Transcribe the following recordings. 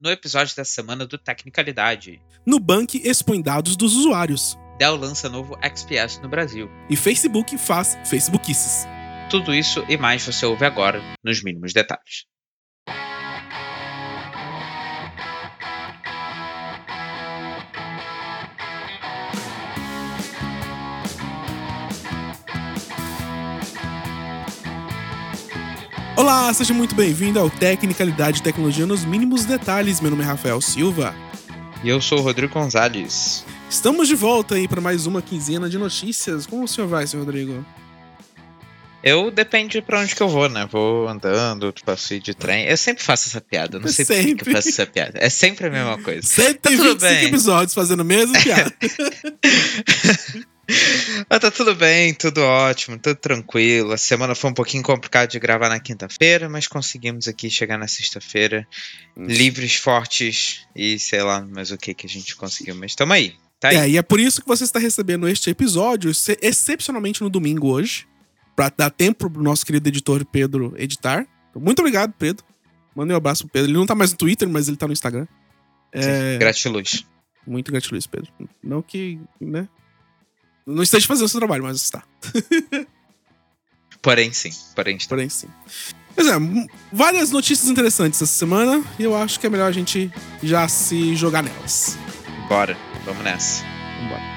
no episódio da semana do Tecnicalidade. Nubank expõe dados dos usuários. Dell lança novo XPS no Brasil. E Facebook faz Facebookices. Tudo isso e mais você ouve agora, nos mínimos detalhes. Olá, seja muito bem-vindo ao Tecnicalidade e Tecnologia nos mínimos detalhes. Meu nome é Rafael Silva. E eu sou o Rodrigo Gonzalez. Estamos de volta aí para mais uma quinzena de notícias. Como o senhor vai, senhor Rodrigo? Eu depende pra onde que eu vou, né? Vou andando, passeio de trem. Eu sempre faço essa piada, não sei Sempre. por que eu faço essa piada. É sempre a mesma coisa. 125 bem. episódios fazendo a mesma piada. Mas tá tudo bem, tudo ótimo, tudo tranquilo. A semana foi um pouquinho complicada de gravar na quinta-feira, mas conseguimos aqui chegar na sexta-feira livres, fortes e sei lá mais o que que a gente conseguiu. Mas tamo aí, tá aí. É, e é por isso que você está recebendo este episódio, exce- excepcionalmente no domingo hoje, para dar tempo pro nosso querido editor Pedro editar. Então, Muito obrigado, Pedro. Mandei um abraço pro Pedro. Ele não tá mais no Twitter, mas ele tá no Instagram. É, Gratiluz. muito gratiluz, Pedro. Não que, né? Não esteja fazendo o seu trabalho, mas está. Porém, sim. Porém, está. Porém, sim. Pois é, várias notícias interessantes essa semana e eu acho que é melhor a gente já se jogar nelas. Bora, vamos nessa. Vambora.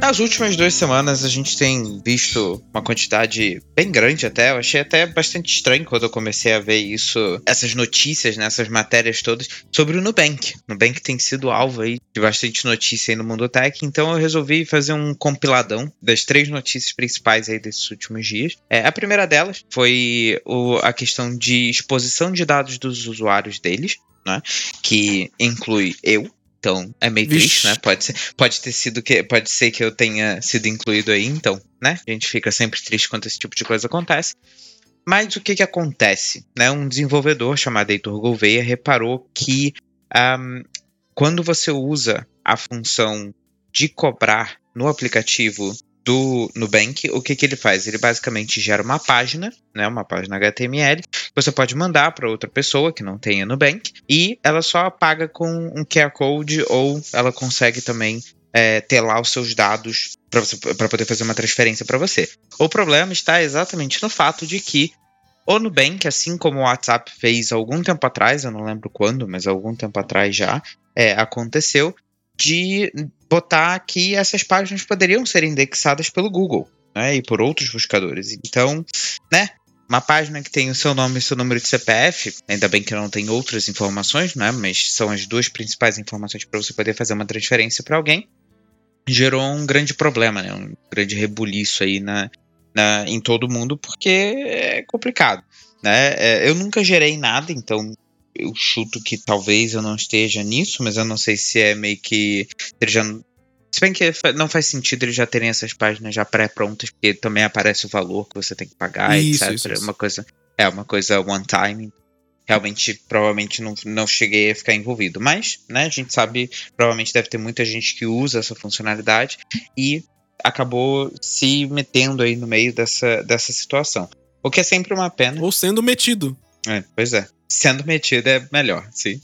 Nas últimas duas semanas a gente tem visto uma quantidade bem grande até. Eu achei até bastante estranho quando eu comecei a ver isso, essas notícias, né, essas matérias todas sobre o Nubank. O Nubank tem sido alvo aí de bastante notícia aí no mundo tech, então eu resolvi fazer um compiladão das três notícias principais aí desses últimos dias. É, a primeira delas foi o- a questão de exposição de dados dos usuários deles, né, que inclui eu. Então, é meio Vixe. triste, né? Pode ser, pode ter sido que pode ser que eu tenha sido incluído aí, então, né? A gente fica sempre triste quando esse tipo de coisa acontece. Mas o que que acontece? Né? Um desenvolvedor chamado Heitor Gouveia reparou que ahm, quando você usa a função de cobrar no aplicativo do Nubank, o que que ele faz? Ele basicamente gera uma página, né, uma página HTML, que você pode mandar para outra pessoa que não tenha Nubank, e ela só paga com um QR Code ou ela consegue também é, ter lá os seus dados para poder fazer uma transferência para você. O problema está exatamente no fato de que o Nubank, assim como o WhatsApp fez algum tempo atrás, eu não lembro quando, mas algum tempo atrás já, é, aconteceu, de botar que essas páginas poderiam ser indexadas pelo Google né, e por outros buscadores. Então, né, uma página que tem o seu nome e seu número de CPF, ainda bem que não tem outras informações, né, mas são as duas principais informações para você poder fazer uma transferência para alguém, gerou um grande problema, né, um grande rebuliço aí na, na, em todo mundo, porque é complicado. Né? É, Eu nunca gerei nada, então eu chuto que talvez eu não esteja nisso, mas eu não sei se é meio que. Ele já, se bem que fa- não faz sentido eles já terem essas páginas já pré-prontas, porque também aparece o valor que você tem que pagar, Isso, etc. isso, isso. Uma coisa, é uma coisa one time. Realmente, provavelmente não, não cheguei a ficar envolvido. Mas, né, a gente sabe, provavelmente deve ter muita gente que usa essa funcionalidade e acabou se metendo aí no meio dessa, dessa situação. O que é sempre uma pena. Ou sendo metido. É, pois é. Sendo metido é melhor, sim.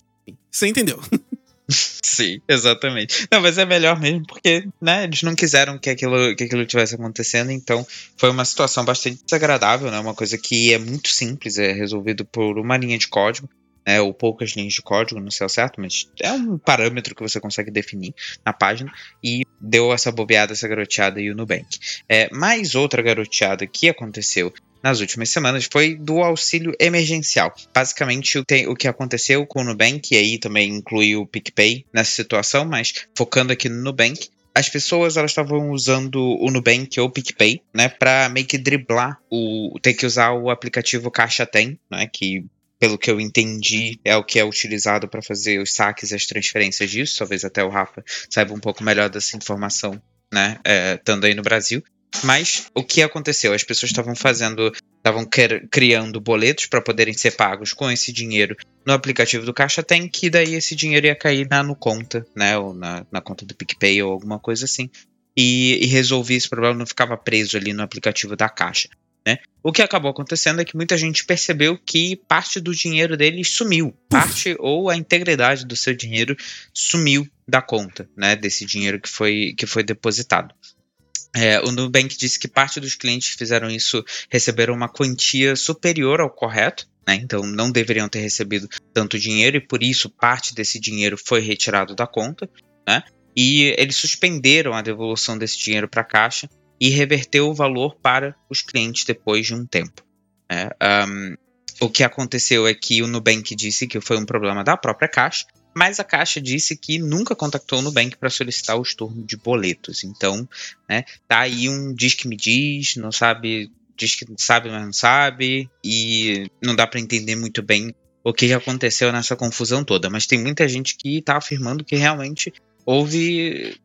Você entendeu? Sim, exatamente. Não, mas é melhor mesmo porque, né, eles não quiseram que aquilo, que aquilo tivesse acontecendo, então foi uma situação bastante desagradável, né? Uma coisa que é muito simples, é resolvido por uma linha de código, né? Ou poucas linhas de código, não sei ao certo, mas é um parâmetro que você consegue definir na página e deu essa bobeada, essa garoteada aí o Nubank. É, mais outra garoteada que aconteceu nas últimas semanas foi do auxílio emergencial. Basicamente, o, que aconteceu com o Nubank, e aí também inclui o PicPay nessa situação, mas focando aqui no Nubank, as pessoas elas estavam usando o Nubank ou o PicPay, né, para meio que driblar o ter que usar o aplicativo Caixa Tem, né, que pelo que eu entendi é o que é utilizado para fazer os saques e as transferências disso. Talvez até o Rafa saiba um pouco melhor dessa informação, né, é, estando aí no Brasil. Mas o que aconteceu? As pessoas estavam fazendo estavam criando boletos para poderem ser pagos com esse dinheiro no aplicativo do Caixa Tem, que daí esse dinheiro ia cair na no conta, né? Ou na, na conta do PicPay ou alguma coisa assim. E, e resolvi esse problema, não ficava preso ali no aplicativo da Caixa. Né? O que acabou acontecendo é que muita gente percebeu que parte do dinheiro deles sumiu. Parte ou a integridade do seu dinheiro sumiu da conta, né? Desse dinheiro que foi, que foi depositado. É, o Nubank disse que parte dos clientes que fizeram isso receberam uma quantia superior ao correto, né? então não deveriam ter recebido tanto dinheiro e por isso parte desse dinheiro foi retirado da conta. Né? E eles suspenderam a devolução desse dinheiro para a caixa e reverteu o valor para os clientes depois de um tempo. Né? Um, o que aconteceu é que o Nubank disse que foi um problema da própria caixa mas a Caixa disse que nunca contactou o Nubank para solicitar o estorno de boletos. Então, né, tá aí um diz que me diz, não sabe, diz que sabe, mas não sabe, e não dá para entender muito bem o que aconteceu nessa confusão toda. Mas tem muita gente que está afirmando que realmente houve.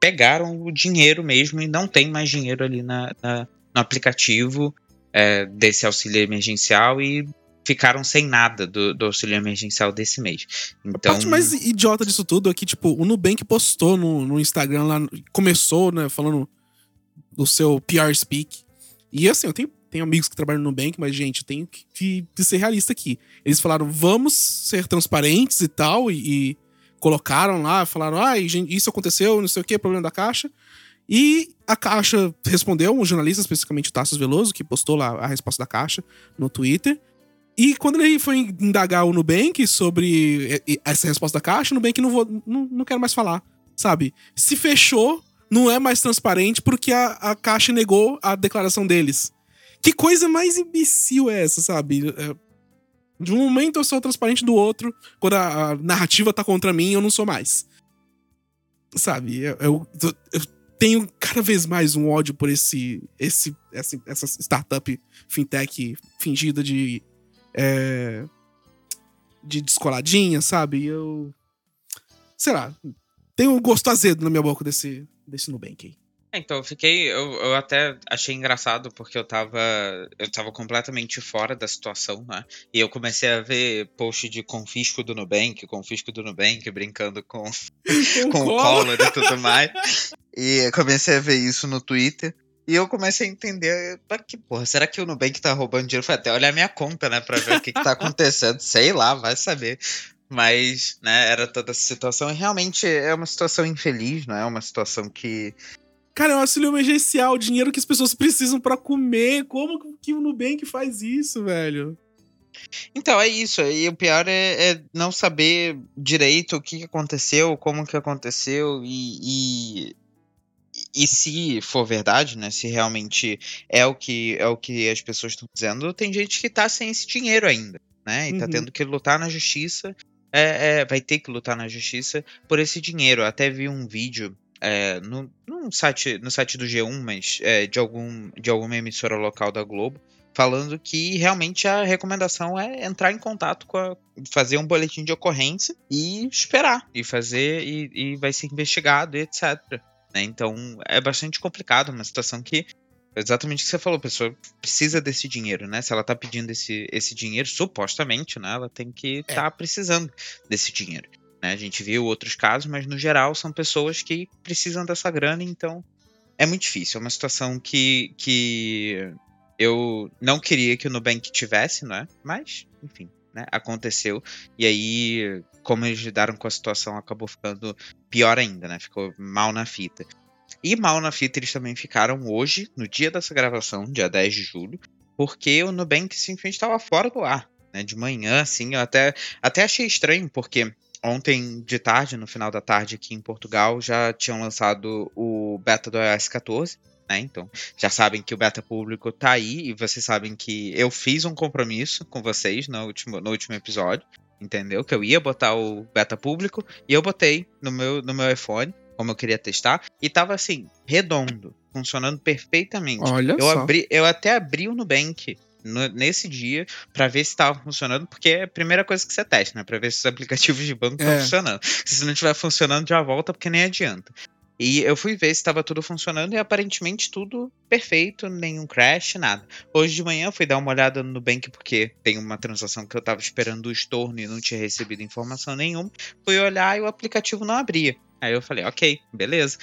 pegaram o dinheiro mesmo e não tem mais dinheiro ali na, na no aplicativo é, desse auxílio emergencial e ficaram sem nada do, do, auxílio emergencial desse mês. Então, a parte mais idiota disso tudo é que, tipo, o Nubank postou no, no Instagram lá, começou, né, falando do seu PR Speak. E assim, eu tenho, tenho amigos que trabalham no Nubank, mas, gente, eu tenho que, que, que ser realista aqui. Eles falaram, vamos ser transparentes e tal, e, e colocaram lá, falaram, ah, isso aconteceu, não sei o que, problema da caixa. E a Caixa respondeu, um jornalista, especificamente o Tassos Veloso, que postou lá a resposta da Caixa no Twitter. E quando ele foi indagar o Nubank sobre essa resposta da caixa, o Nubank não, vou, não, não quero mais falar, sabe? Se fechou, não é mais transparente porque a, a caixa negou a declaração deles. Que coisa mais imbecil é essa, sabe? É, de um momento eu sou transparente do outro, quando a, a narrativa tá contra mim, eu não sou mais. Sabe? Eu, eu, eu, tenho cada vez mais um ódio por esse, esse, essa, essa startup fintech fingida de é, de descoladinha, sabe? Eu. Sei lá. Tenho um gosto azedo na minha boca desse, desse Nubank aí. É, então, eu fiquei. Eu, eu até achei engraçado porque eu tava. Eu tava completamente fora da situação, né? E eu comecei a ver post de confisco do Nubank, confisco do Nubank, brincando com, com o Collor e tudo mais. E comecei a ver isso no Twitter. E eu comecei a entender, que porra, será que o Nubank tá roubando dinheiro? Foi até olhar minha conta, né, pra ver o que, que tá acontecendo. Sei lá, vai saber. Mas, né, era toda essa situação. E realmente é uma situação infeliz, não é? Uma situação que. Cara, é um auxílio emergencial, dinheiro que as pessoas precisam para comer. Como que o Nubank faz isso, velho? Então, é isso. E o pior é, é não saber direito o que aconteceu, como que aconteceu e, e e se for verdade, né, se realmente é o que é o que as pessoas estão dizendo, tem gente que tá sem esse dinheiro ainda, né, e tá uhum. tá tendo que lutar na justiça, é, é, vai ter que lutar na justiça por esse dinheiro. Eu até vi um vídeo é, no, no, site, no site do G1, mas é, de, algum, de alguma emissora local da Globo, falando que realmente a recomendação é entrar em contato com a, fazer um boletim de ocorrência e esperar e fazer e, e vai ser investigado e etc. Né? Então é bastante complicado, uma situação que exatamente o que você falou, a pessoa precisa desse dinheiro, né? Se ela tá pedindo esse, esse dinheiro, supostamente, né? Ela tem que estar é. tá precisando desse dinheiro. Né? A gente viu outros casos, mas no geral são pessoas que precisam dessa grana, então é muito difícil. É uma situação que, que eu não queria que o Nubank tivesse, não é? Mas, enfim, né? Aconteceu. E aí, como eles lidaram com a situação, acabou ficando pior ainda, né? Ficou mal na fita. E mal na fita eles também ficaram hoje, no dia dessa gravação, dia 10 de julho, porque o Nubank simplesmente estava fora do ar. Né? De manhã, assim, eu até, até achei estranho, porque ontem de tarde, no final da tarde aqui em Portugal, já tinham lançado o beta do iOS 14 né? Então, já sabem que o beta público tá aí e vocês sabem que eu fiz um compromisso com vocês no último, no último episódio, entendeu? Que eu ia botar o beta público e eu botei no meu, no meu iPhone, como eu queria testar, e tava assim, redondo, funcionando perfeitamente. Olha eu só. Abri, eu até abri o Nubank no, nesse dia para ver se estava funcionando, porque é a primeira coisa que você testa, né? Para ver se os aplicativos de banco estão é. funcionando. Se não estiver funcionando, já volta, porque nem adianta. E eu fui ver se estava tudo funcionando e aparentemente tudo perfeito, nenhum crash, nada. Hoje de manhã eu fui dar uma olhada no Nubank porque tem uma transação que eu estava esperando o estorno e não tinha recebido informação nenhuma. Fui olhar e o aplicativo não abria. Aí eu falei, ok, beleza.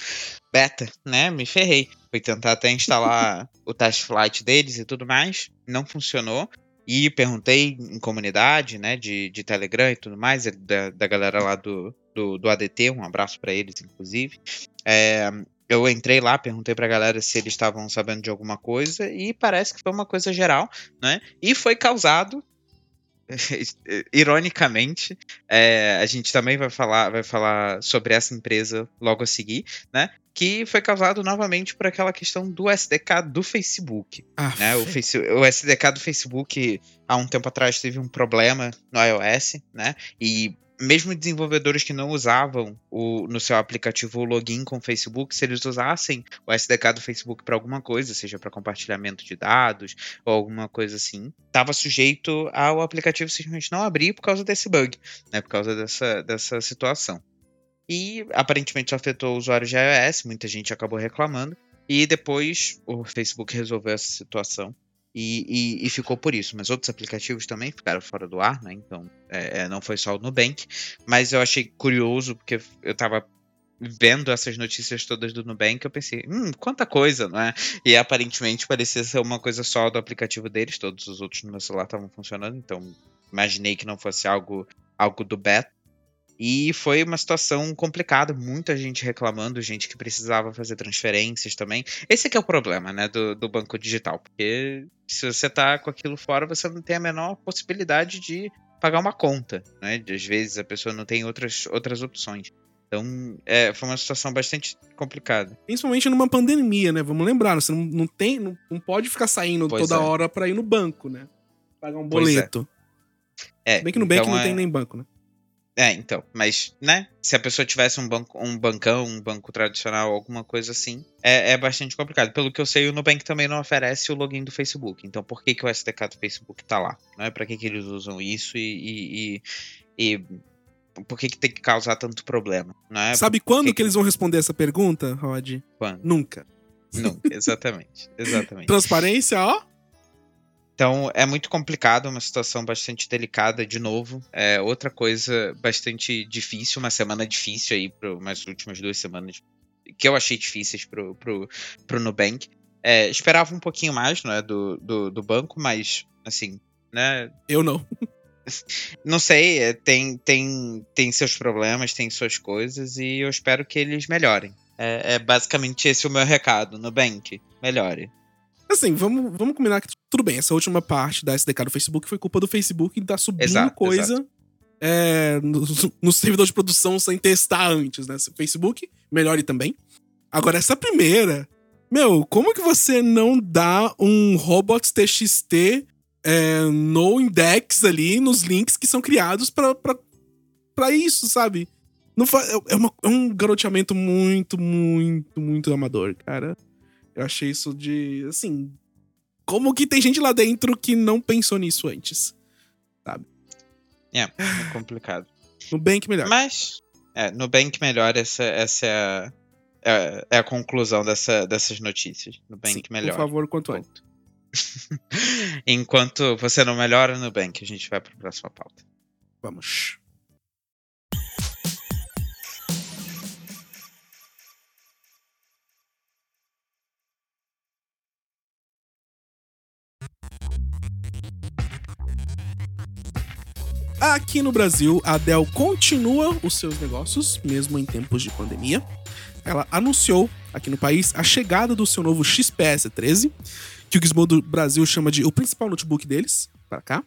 Beta, né? Me ferrei. Fui tentar até instalar o test flight deles e tudo mais. Não funcionou. E perguntei em comunidade, né, de, de Telegram e tudo mais, da, da galera lá do, do, do ADT, um abraço para eles, inclusive. É, eu entrei lá, perguntei pra galera se eles estavam sabendo de alguma coisa, e parece que foi uma coisa geral, né? E foi causado ironicamente, é, a gente também vai falar, vai falar sobre essa empresa logo a seguir, né? Que foi causado novamente por aquela questão do SDK do Facebook. Ah, né? o, face, o SDK do Facebook, há um tempo atrás, teve um problema no iOS, né? E mesmo desenvolvedores que não usavam o, no seu aplicativo o login com o Facebook, se eles usassem o SDK do Facebook para alguma coisa, seja para compartilhamento de dados ou alguma coisa assim, estava sujeito ao aplicativo simplesmente não abrir por causa desse bug, né, por causa dessa, dessa situação. E aparentemente afetou usuários de iOS, muita gente acabou reclamando, e depois o Facebook resolveu essa situação e, e, e, ficou por isso. Mas outros aplicativos também ficaram fora do ar, né? Então é, é não foi só o Nubank. Mas eu achei curioso, porque eu tava vendo essas notícias todas do Nubank, eu pensei, hum, quanta coisa, não é? E aparentemente parecia ser uma coisa só do aplicativo deles, todos os outros no meu celular estavam funcionando, então imaginei que não fosse algo, algo do beta. E foi uma situação complicada, muita gente reclamando, gente que precisava fazer transferências também. Esse que é o problema, né, do, do banco digital, porque se você tá com aquilo fora, você não tem a menor possibilidade de pagar uma conta, né? Às vezes a pessoa não tem outras, outras opções. Então, é, foi uma situação bastante complicada. Principalmente numa pandemia, né? Vamos lembrar, você não, não tem, não, não pode ficar saindo pois toda é. hora para ir no banco, né? Pagar um é. boleto. É. Bem que no banco então não é... tem nem banco, né? É, então, mas, né? Se a pessoa tivesse um, banco, um bancão, um banco tradicional, alguma coisa assim, é, é bastante complicado. Pelo que eu sei, o Nubank também não oferece o login do Facebook. Então, por que, que o SDK do Facebook tá lá? Não é para que, que eles usam isso e, e, e, e por que, que tem que causar tanto problema? Não é? Sabe quando que, que eles vão responder essa pergunta, Rod? Quando? Nunca. Nunca, exatamente. exatamente. Transparência, ó. Então é muito complicado, uma situação bastante delicada de novo. É outra coisa bastante difícil, uma semana difícil aí, para umas últimas duas semanas que eu achei difíceis pro, pro, pro Nubank. É, esperava um pouquinho mais, não é, do, do, do, banco, mas assim, né? Eu não. Não sei, é, tem, tem, tem seus problemas, tem suas coisas e eu espero que eles melhorem. É, é basicamente esse o meu recado, Nubank, melhore. Assim, vamos, vamos combinar que tudo bem, essa última parte da SDK do Facebook foi culpa do Facebook de tá subindo exato, coisa exato. É, no, no, servidor de produção sem testar antes, né? Facebook, melhore também. Agora, essa primeira, meu, como que você não dá um robots TXT é, no index ali, nos links que são criados para isso, sabe? Não é, é, uma, é um garoteamento muito, muito, muito amador, cara. Eu achei isso de. Assim. Como que tem gente lá dentro que não pensou nisso antes? Sabe? É, é complicado. Nubank melhor. Mas. É, Nubank melhor, essa, essa é, a, é, é a conclusão dessa, dessas notícias. Nubank Sim, melhor. Por favor, quanto antes. Enquanto você não melhora Nubank, a gente vai para a próxima pauta. Vamos. Aqui no Brasil, a Dell continua os seus negócios, mesmo em tempos de pandemia. Ela anunciou aqui no país a chegada do seu novo XPS 13, que o Gizmodo Brasil chama de o principal notebook deles, para cá.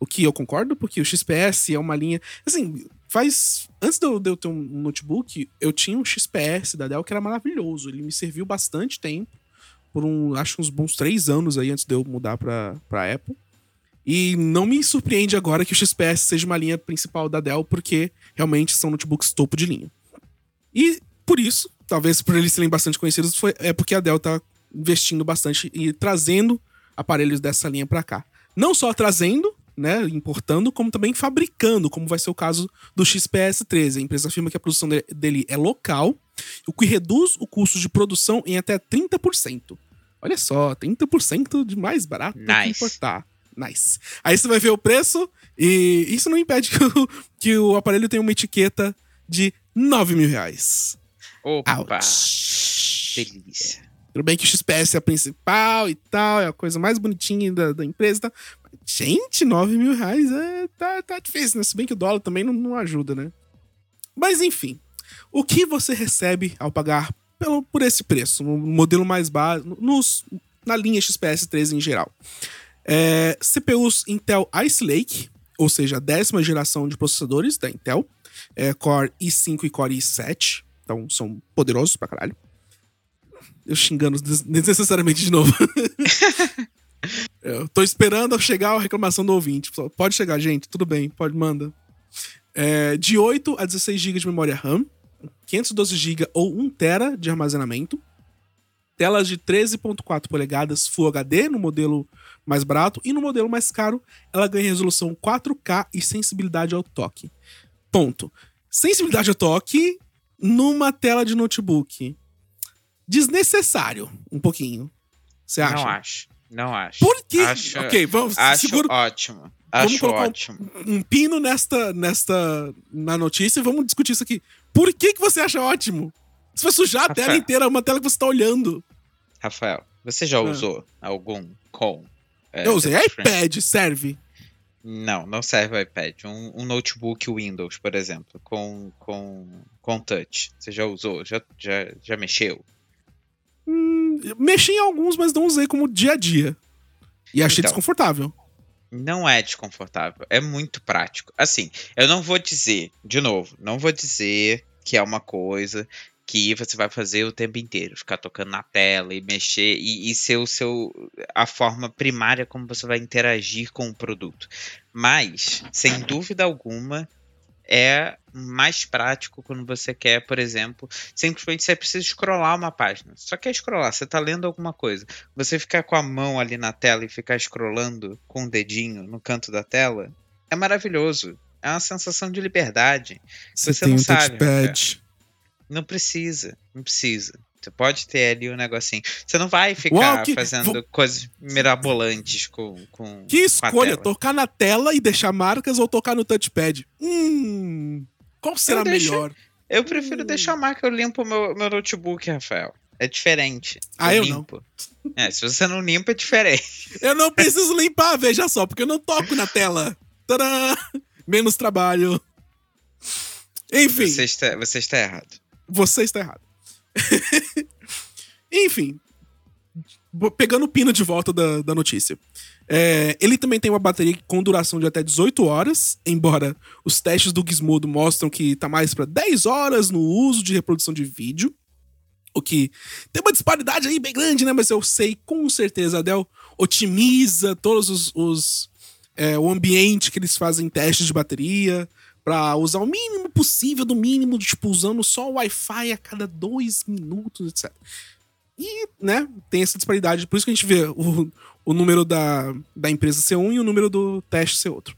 O que eu concordo, porque o XPS é uma linha. Assim, faz. Antes de eu, ter um notebook, eu tinha um XPS da Dell que era maravilhoso. Ele me serviu bastante tempo, por um, acho uns bons três anos aí antes de eu mudar pra Apple. E não me surpreende agora que o XPS seja uma linha principal da Dell, porque realmente são notebooks topo de linha. E por isso, talvez por eles serem bastante conhecidos, foi, é porque a Dell tá investindo bastante e trazendo aparelhos dessa linha para cá. Não só trazendo, né, importando, como também fabricando, como vai ser o caso do XPS 13. A empresa afirma que a produção dele é local, o que reduz o custo de produção em até 30%. Olha só, 30% de mais barato nice. que importar. Nice. Aí você vai ver o preço e isso não impede que o, que o aparelho tenha uma etiqueta de 9 mil reais. Opa! Ouch. Delícia. Tudo bem que o XPS é a principal e tal, é a coisa mais bonitinha da, da empresa. Tá? Gente, 9 mil reais é, tá, tá difícil, né? Se bem que o dólar também não, não ajuda, né? Mas enfim, o que você recebe ao pagar pelo, por esse preço, no modelo mais básico, nos, na linha XPS 13 em geral? É, CPUs Intel Ice Lake, ou seja, a décima geração de processadores da Intel, é, Core i5 e Core i7, então são poderosos pra caralho. Eu xingando desnecessariamente de novo. Eu tô esperando chegar a reclamação do ouvinte. Pode chegar, gente, tudo bem, pode, manda. É, de 8 a 16 GB de memória RAM, 512 GB ou 1 TB de armazenamento, telas de 13.4 polegadas Full HD no modelo mais barato e no modelo mais caro ela ganha resolução 4K e sensibilidade ao toque. Ponto. Sensibilidade ao toque numa tela de notebook. Desnecessário, um pouquinho. Você acha? Não acho. Não acho. Por quê? Acho, ok, vamos. acho segura, ótimo. vamos Acho colocar ótimo. Um, um pino nesta, nesta. na notícia e vamos discutir isso aqui. Por que, que você acha ótimo? Você vai sujar a tela inteira, uma tela que você tá olhando. Rafael, você já Ah. usou algum com? É, Eu usei iPad, serve. Não, não serve o iPad. Um, um notebook Windows, por exemplo, com, com, com touch. Você já usou? Já, já, já mexeu? Hum, mexi em alguns, mas não usei como dia a dia. E achei Então. desconfortável. Não é desconfortável, é muito prático. Assim, eu não vou dizer, de novo, não vou dizer que é uma coisa que você vai fazer o tempo inteiro, ficar tocando na tela e mexer e, e ser o seu a forma primária como você vai interagir com o produto. Mas, sem dúvida alguma, é mais prático quando você quer, por exemplo, simplesmente você precisa scrollar uma página. Só quer scrollar, você está lendo alguma coisa. Você ficar com a mão ali na tela e ficar scrollando com o dedinho no canto da tela é maravilhoso. É uma sensação de liberdade. Você não sabe, Não precisa, não precisa. Você pode ter ali um negocinho. Você não vai ficar Uau, que- fazendo vou- coisas mirabolantes com, com Que com escolha, tela. tocar na tela e deixar marcas ou tocar no touchpad? Hum. Qual será Eu deixo- melhor? Eu prefiro Hum. deixar a marca, eu limpo meu, meu notebook, Rafael. É diferente. Ah, eu não. limpo. É, se você não limpa, é diferente. Eu não preciso limpar, veja só, porque eu não toco na tela. Tadã! Menos trabalho. Enfim, Você está, você está errado. Você está errado. Enfim, pegando o pino de volta da, da notícia. É, ele também tem uma bateria com duração de até 18 horas, embora os testes do Gizmodo mostram que tá mais para 10 horas no uso de reprodução de vídeo. O que tem uma disparidade aí bem grande, né? Mas eu sei com certeza Dell otimiza todos os, os, é, o ambiente que eles fazem testes de bateria para usar o mínimo possível do mínimo, tipo, usando só o Wi-Fi a cada dois minutos, etc. E, né, tem essa disparidade. Por isso que a gente vê o, o número da, da empresa ser um e o número do teste ser outro.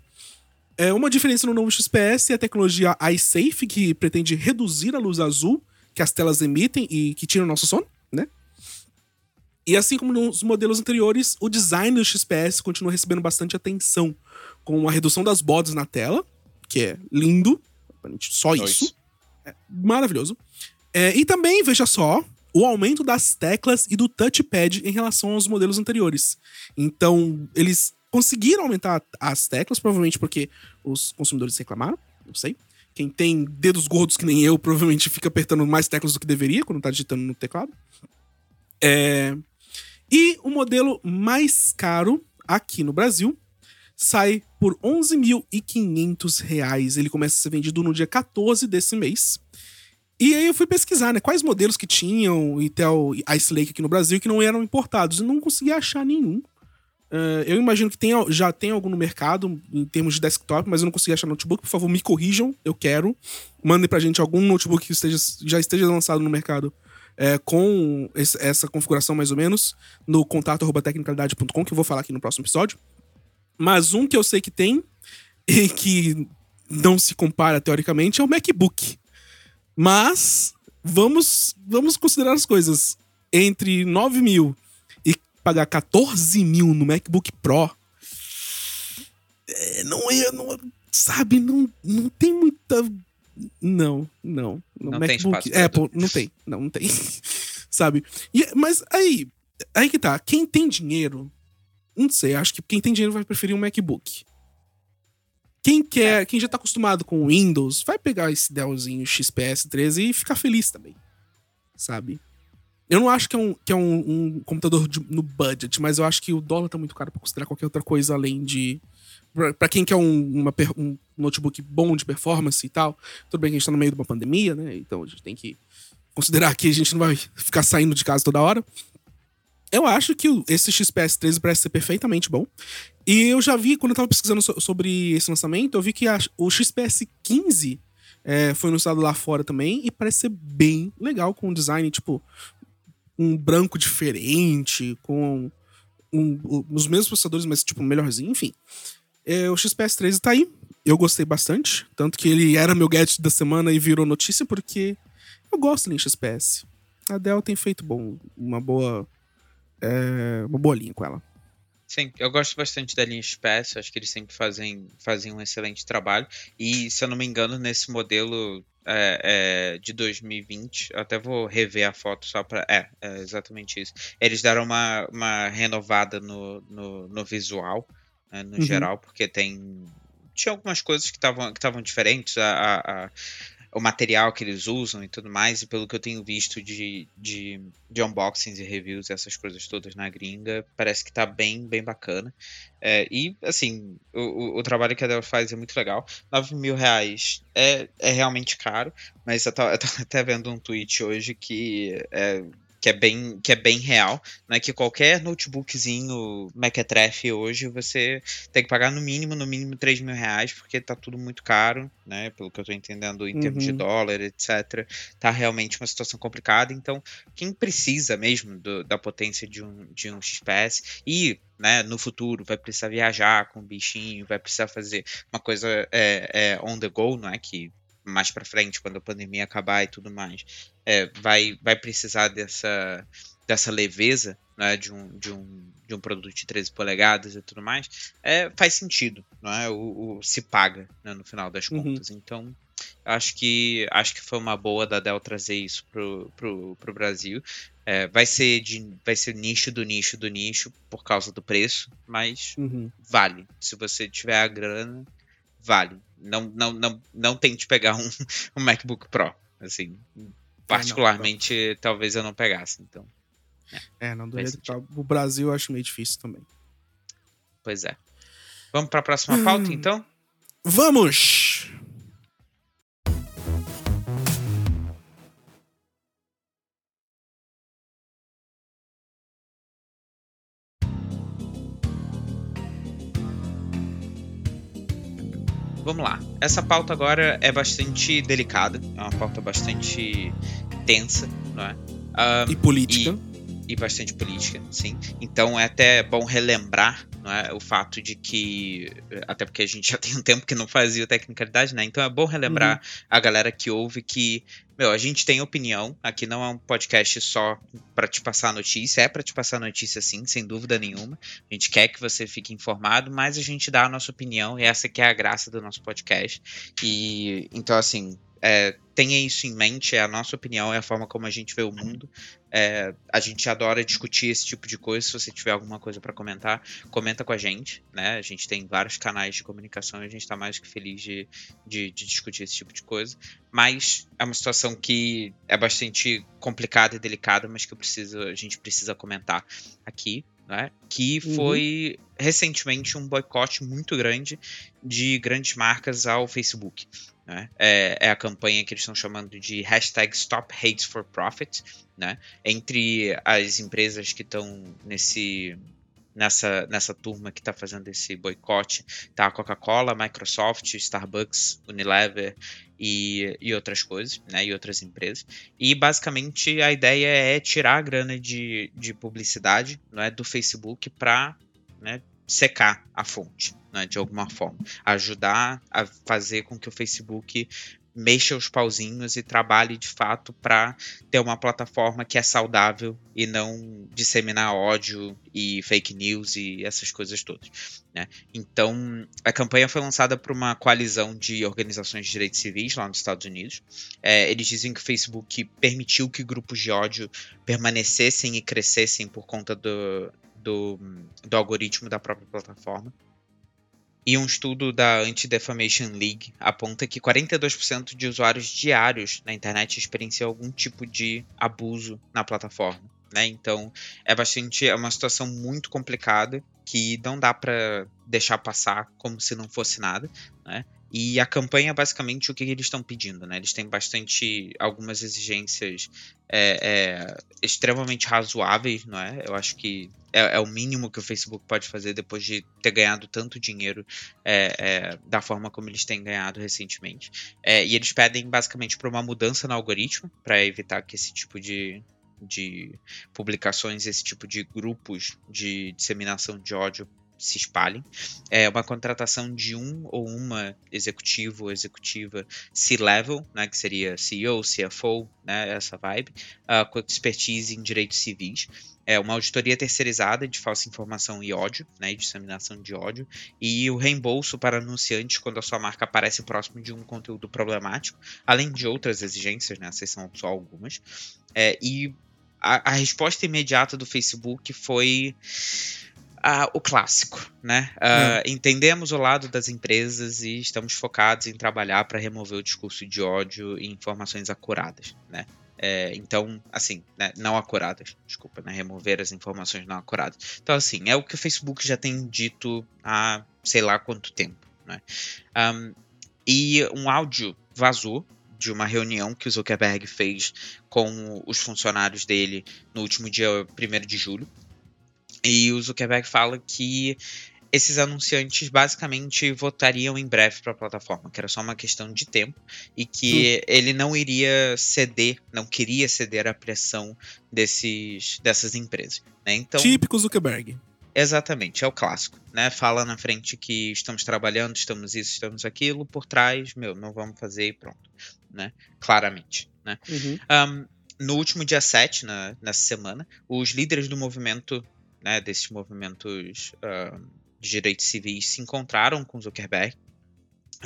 É, uma diferença no novo XPS é a tecnologia iSafe, que pretende reduzir a luz azul que as telas emitem e que tira o nosso sono, né? E assim como nos modelos anteriores, o design do XPS continua recebendo bastante atenção, com a redução das bordas na tela, que é lindo, só isso isso. maravilhoso. É, e também, veja só, o aumento das teclas e do touchpad em relação aos modelos anteriores. Então, eles conseguiram aumentar as teclas, provavelmente porque os consumidores reclamaram, não sei. Quem tem dedos gordos que nem eu, provavelmente fica apertando mais teclas do que deveria quando tá digitando no teclado. É, E o modelo mais caro aqui no Brasil sai por 11.500 reais. Ele começa a ser vendido no dia 14 desse mês. E aí eu fui pesquisar, né? Quais modelos que tinham Intel Ice Lake aqui no Brasil que não eram importados. E não consegui achar nenhum. Eh, eu imagino que tem, já tem algum no mercado em termos de desktop, mas eu não consegui achar notebook. Por favor, me corrijam. Eu quero. Mandem pra gente algum notebook que esteja, já esteja lançado no mercado eh, com esse- essa configuração mais ou menos no contato arroba tecnicalidade.com, que eu vou falar aqui no próximo episódio. Mas um que eu sei que tem e que não se compara teoricamente é o MacBook. Mas vamos, vamos considerar as coisas. Entre 9 mil e pagar 14 mil no MacBook Pro. É, não é. Não, sabe, não, não tem muita. Não, não. No Não tem MacBook espaço pra Apple, não tem. Não, não tem. sabe? E, mas aí, aí que tá. Quem tem dinheiro. Não sei, acho que quem tem dinheiro vai preferir um MacBook. Quem quer, quem já tá acostumado com o Windows, vai pegar esse Dellzinho XPS 13 e ficar feliz também. Sabe? Eu não acho que é um, que é um, um computador de- no budget, mas eu acho que o dólar tá muito caro pra considerar qualquer outra coisa além de. Pra, pra quem quer um, uma um notebook bom de performance e tal. Tudo bem que a gente tá no meio de uma pandemia, né? Então a gente tem que considerar que a gente não vai ficar saindo de casa toda hora. Eu acho que esse XPS 13 parece ser perfeitamente bom. E eu já vi, quando eu tava pesquisando so- sobre esse lançamento, eu vi que a- o XPS 15 é, foi anunciado lá fora também e parece ser bem legal com um design, tipo, um branco diferente, com um- o- os mesmos processadores, mas, tipo, melhorzinho, enfim. É, o XPS 13 tá aí. Eu gostei bastante. Tanto que ele era meu gadget da semana e virou notícia, porque eu gosto de XPS. A Dell tem feito bom, uma boa. É, uma boa linha com ela. Sim, eu gosto bastante da linha XPS, acho que eles sempre fazem, fazem um excelente trabalho. E, se eu não me engano, nesse modelo é, é, de 2020, eu até vou rever a foto só pra. É, é exatamente isso. Eles deram uma, uma renovada no, no, no visual, né, no Uhum. geral, porque tem. Tinha algumas coisas que estavam que diferentes, a, a- a- o material que eles usam e tudo mais, e pelo que eu tenho visto de, de, de unboxings e reviews, essas coisas todas na gringa, parece que tá bem, bem bacana. É, e, assim, o, o, trabalho que a Dell faz é muito legal. 9 mil reais é, é realmente caro, mas eu tava, eu até vendo um tweet hoje que é, que é bem, que é bem real, né? Que qualquer notebookzinho Mequetrefe hoje você tem que pagar no mínimo, no mínimo 3 mil reais, porque tá tudo muito caro, né? Pelo que eu tô entendendo em termos de Uhum. dólar, etc. Tá realmente uma situação complicada. Então, quem precisa mesmo do- da potência de um, de um XPS e né, no futuro vai precisar viajar com o bichinho, vai precisar fazer uma coisa é, é, on the go, não é? Que mais pra frente, quando a pandemia acabar e tudo mais, é, vai, vai precisar dessa, dessa leveza né, de, um, de, um, de um produto de 13 polegadas e tudo mais, é, faz sentido, não é? O, o- se paga né, no final das Uhum. contas. Então, acho que acho que foi uma boa da Dell trazer isso pro, pro, pro Brasil. É, vai ser de vai ser nicho do nicho do nicho por causa do preço, mas Uhum. vale. Se você tiver a grana, vale. Não não não, não tente pegar um, um MacBook Pro, assim. Particularmente, talvez eu não pegasse, então. É, não do Faz jeito que tá. O Brasil eu acho meio difícil também. Pois é. Vamos para a próxima pauta, então? Vamos! Vamos lá. Essa pauta agora é bastante delicada, é uma pauta bastante tensa, não é? Ah, E política. e bastante política, sim. Então é até bom relembrar não é, o fato de que, até porque a gente já tem um tempo que não fazia o tecnicalidade, né? Então é bom relembrar a galera que ouve que, meu, a gente tem opinião, aqui não é um podcast só para te passar notícia, é para te passar notícia sim, sem dúvida nenhuma. A gente quer que você fique informado, mas a gente dá a nossa opinião e essa que é a graça do nosso podcast. E então assim, é, tenha isso em mente, é a nossa opinião, é a forma como a gente vê o mundo. É, a gente adora discutir esse tipo de coisa. Se você tiver alguma coisa para comentar, comenta com a gente, né? A gente tem vários canais de comunicação e a gente está mais que feliz de, de, de discutir esse tipo de coisa. Mas é uma situação que é bastante complicada e delicada, mas que preciso, a gente precisa comentar aqui, né? Que Uhum. foi recentemente um boicote muito grande de grandes marcas ao Facebook. Né? É, é a campanha que eles estão chamando de hashtag Stop Hates for Profit, né? Entre as empresas que estão nesse nessa, nessa turma que está fazendo esse boicote, tá a Coca-Cola, Microsoft, Starbucks, Unilever e, e outras coisas, né? E outras empresas. E basicamente a ideia é tirar a grana de, de publicidade, não é, do Facebook para né, secar a fonte, né, de alguma forma. Ajudar a fazer com que o Facebook mexa os pauzinhos e trabalhe de fato para ter uma plataforma que é saudável e não disseminar ódio e fake news e essas coisas todas. Né? Então, a campanha foi lançada por uma coalizão de organizações de direitos civis lá nos Estados Unidos. É, eles dizem que o Facebook permitiu que grupos de ódio permanecessem e crescessem por conta do, do, do algoritmo da própria plataforma. E um estudo da Anti-Defamation League aponta que 42% de usuários diários na internet experienciam algum tipo de abuso na plataforma. Né? Então é bastante é uma situação muito complicada que não dá para deixar passar como se não fosse nada, né? E a campanha, basicamente, o que eles estão pedindo, né? Eles têm bastante, algumas exigências é, é, extremamente razoáveis, não é? Eu acho que é, é, o mínimo que o Facebook pode fazer depois de ter ganhado tanto dinheiro é, é, da forma como eles têm ganhado recentemente. É, e eles pedem, basicamente, para uma mudança no algoritmo, para evitar que esse tipo de, de publicações, esse tipo de grupos de disseminação de ódio se espalhem. É uma contratação de um ou uma executivo ou executiva C-level, né, que seria CEO, CFO, né, essa vibe, uh, com expertise em direitos civis. É uma auditoria terceirizada de falsa informação e ódio, né, disseminação de ódio, e o reembolso para anunciantes quando a sua marca aparece próximo de um conteúdo problemático, além de outras exigências, né, essas são só algumas. É, e a, a resposta imediata do Facebook foi uh, o clássico, né? Uh, Entendemos o lado das empresas e estamos focados em trabalhar para remover o discurso de ódio e informações acuradas, né? É, então, assim, né, não acuradas, desculpa, né, remover as informações não acuradas. Então, assim, é o que o Facebook já tem dito há sei lá quanto tempo, né? Um, e um áudio vazou de uma reunião que o Zuckerberg fez com os funcionários dele no último dia 1 de julho, e o Zuckerberg fala que esses anunciantes basicamente votariam em breve para a plataforma, que era só uma questão de tempo e que hum. ele não iria ceder, não queria ceder à pressão desses, dessas empresas. Né? Então, Típico Zuckerberg. Exatamente, é o clássico, né? Fala na frente que estamos trabalhando, estamos isso, estamos aquilo, por trás, meu, não vamos fazer e pronto, né? Claramente, né? Uhum. Um, no último dia 7, na, nessa semana, os líderes do movimento né, desses movimentos uh, de direitos civis se encontraram com Zuckerberg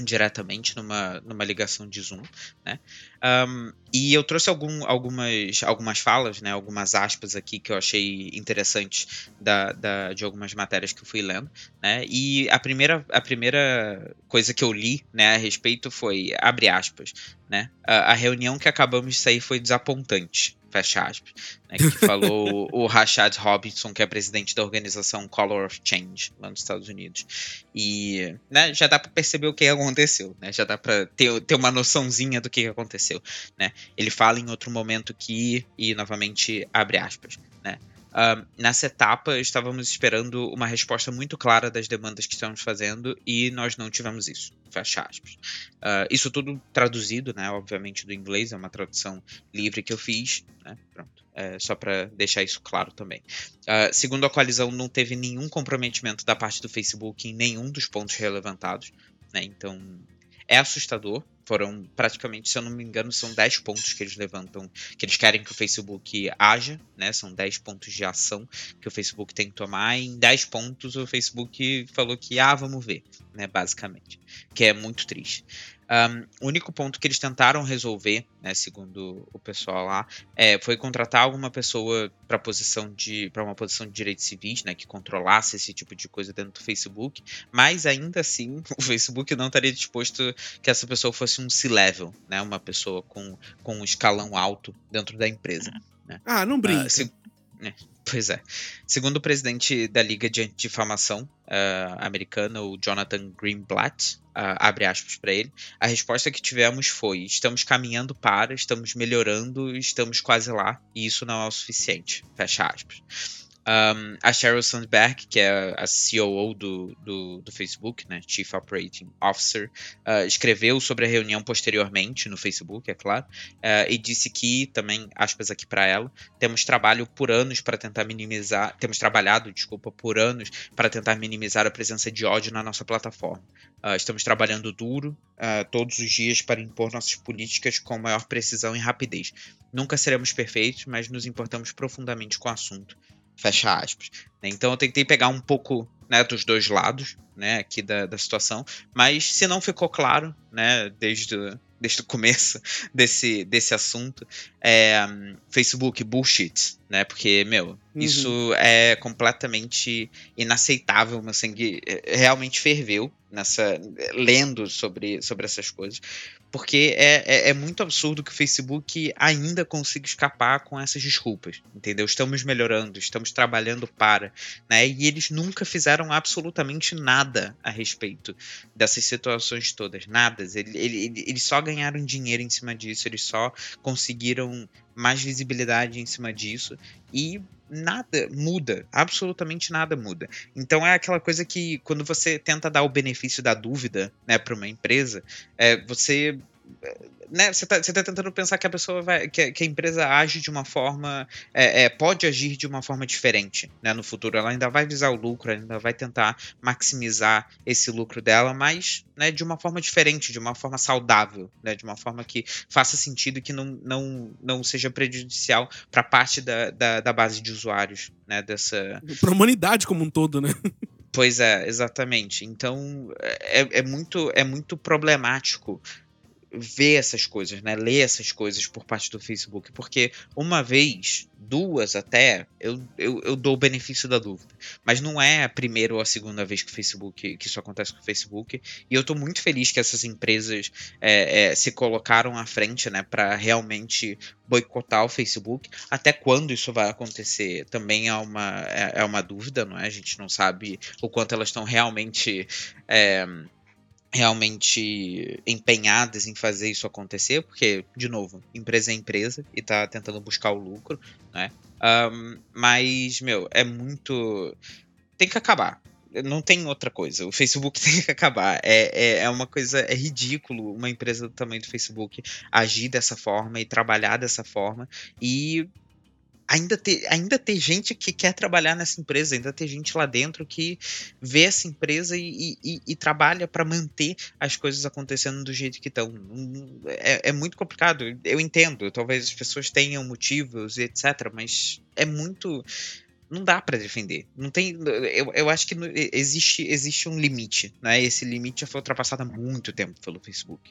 diretamente numa, numa ligação de Zoom, né? Um, e eu trouxe algum, algumas, algumas falas, né? Algumas aspas aqui que eu achei interessantes da, da, de algumas matérias que eu fui lendo, né? E a primeira, a primeira coisa que eu li, né, a respeito foi, abre aspas, né? A, a reunião que acabamos de sair foi desapontante, fecha aspas, né, que falou o Rashad Robinson, que é presidente da organização Color of Change, lá nos Estados Unidos. E né, já dá para perceber o que aconteceu, né? Já dá para ter, ter uma noçãozinha do que aconteceu, né? Ele fala em outro momento que, e novamente abre aspas, né? Uh, nessa etapa, estávamos esperando uma resposta muito clara das demandas que estamos fazendo e nós não tivemos isso. Fecha aspas. Uh, isso tudo traduzido, né? Obviamente, do inglês, é uma tradução livre que eu fiz, né? Pronto. É, só para deixar isso claro também. Uh, segundo a coalizão, não teve nenhum comprometimento da parte do Facebook em nenhum dos pontos relevantados. Né? Então, é assustador. Foram praticamente, se eu não me engano, são 10 pontos que eles levantam, que eles querem que o Facebook haja, né? São 10 pontos de ação que o Facebook tem que tomar. E em 10 pontos o Facebook falou que, ah, vamos ver, né? Basicamente. Que é muito triste. Um, o único ponto que eles tentaram resolver, né, segundo o pessoal lá, é, foi contratar alguma pessoa para posição de para uma posição de direitos civis, né, que controlasse esse tipo de coisa dentro do Facebook, mas ainda assim o Facebook não estaria disposto que essa pessoa fosse um C-level, né, uma pessoa com, com um escalão alto dentro da empresa. Né. Ah, não brinca. Uh, se, né, Pois é. Segundo o presidente da Liga de Antidifamação uh, americana, o Jonathan Greenblatt, uh, abre aspas para ele, a resposta que tivemos foi: estamos caminhando para, estamos melhorando, estamos quase lá, e isso não é o suficiente. Fecha aspas. Um, a Sheryl Sandberg, que é a COO do, do, do Facebook, né, Chief Operating Officer, uh, escreveu sobre a reunião posteriormente no Facebook, é claro, uh, e disse que, também, aspas aqui para ela, temos trabalho por anos para tentar minimizar, temos trabalhado, desculpa, por anos para tentar minimizar a presença de ódio na nossa plataforma. Uh, estamos trabalhando duro todos os dias para impor nossas políticas com maior precisão e rapidez. Nunca seremos perfeitos, mas nos importamos profundamente com o assunto. Fecha aspas. Né? Então eu tentei pegar um pouco né, dos dois lados né, aqui da, da situação, mas se não ficou claro né, desde, desde o começo desse, desse assunto, é, Facebook bullshit, né? Porque, meu, uhum. isso é completamente inaceitável. Meu sangue é, realmente ferveu nessa lendo sobre, sobre essas coisas porque é, é, é, muito absurdo que o Facebook ainda consiga escapar com essas desculpas, entendeu? Estamos melhorando, estamos trabalhando para, né? E eles nunca fizeram absolutamente nada a respeito dessas situações todas, nada. Eles só ganharam dinheiro em cima disso, eles só conseguiram mais visibilidade em cima disso e nada muda, absolutamente nada muda. Então é aquela coisa que quando você tenta dar o benefício da dúvida, né, para uma empresa, é, você né, você está tá tentando pensar que a pessoa vai, que, que a empresa age de uma forma, é, é, pode agir de uma forma diferente, né, no futuro. Ela ainda vai visar o lucro, ainda vai tentar maximizar esse lucro dela, mas, né, de uma forma diferente, de uma forma saudável, né, de uma forma que faça sentido e que não, não, não seja prejudicial para parte da, da, da, base de usuários, né, dessa... Para a humanidade como um todo, né? Pois é, exatamente. Então é, é, muito, é muito problemático ver essas coisas, né? Ler essas coisas por parte do Facebook. Porque uma vez, duas até, eu, eu, eu dou o benefício da dúvida. Mas não é a primeira ou a segunda vez que o Facebook que isso acontece com o Facebook. E eu estou muito feliz que essas empresas é, é, se colocaram à frente, né? para realmente boicotar o Facebook. Até quando isso vai acontecer também é uma, é, é uma dúvida, não é? A gente não sabe o quanto elas estão realmente. É, realmente empenhadas em fazer isso acontecer, porque, de novo, empresa é empresa e tá tentando buscar o lucro, né? Um, mas, meu, é muito. Tem que acabar. Não tem outra coisa. O Facebook tem que acabar. É, é, é uma coisa. É ridículo uma empresa do tamanho do Facebook agir dessa forma e trabalhar dessa forma. E ainda ter, ainda ter gente que quer trabalhar nessa empresa, ainda ter gente lá dentro que vê essa empresa e, e, e trabalha para manter as coisas acontecendo do jeito que estão. É, é, muito complicado, eu entendo, talvez as pessoas tenham motivos e etc, mas é muito. Não dá para defender. Não tem. Eu, eu acho que existe, existe um limite. Né? Esse limite já foi ultrapassado há muito tempo pelo Facebook.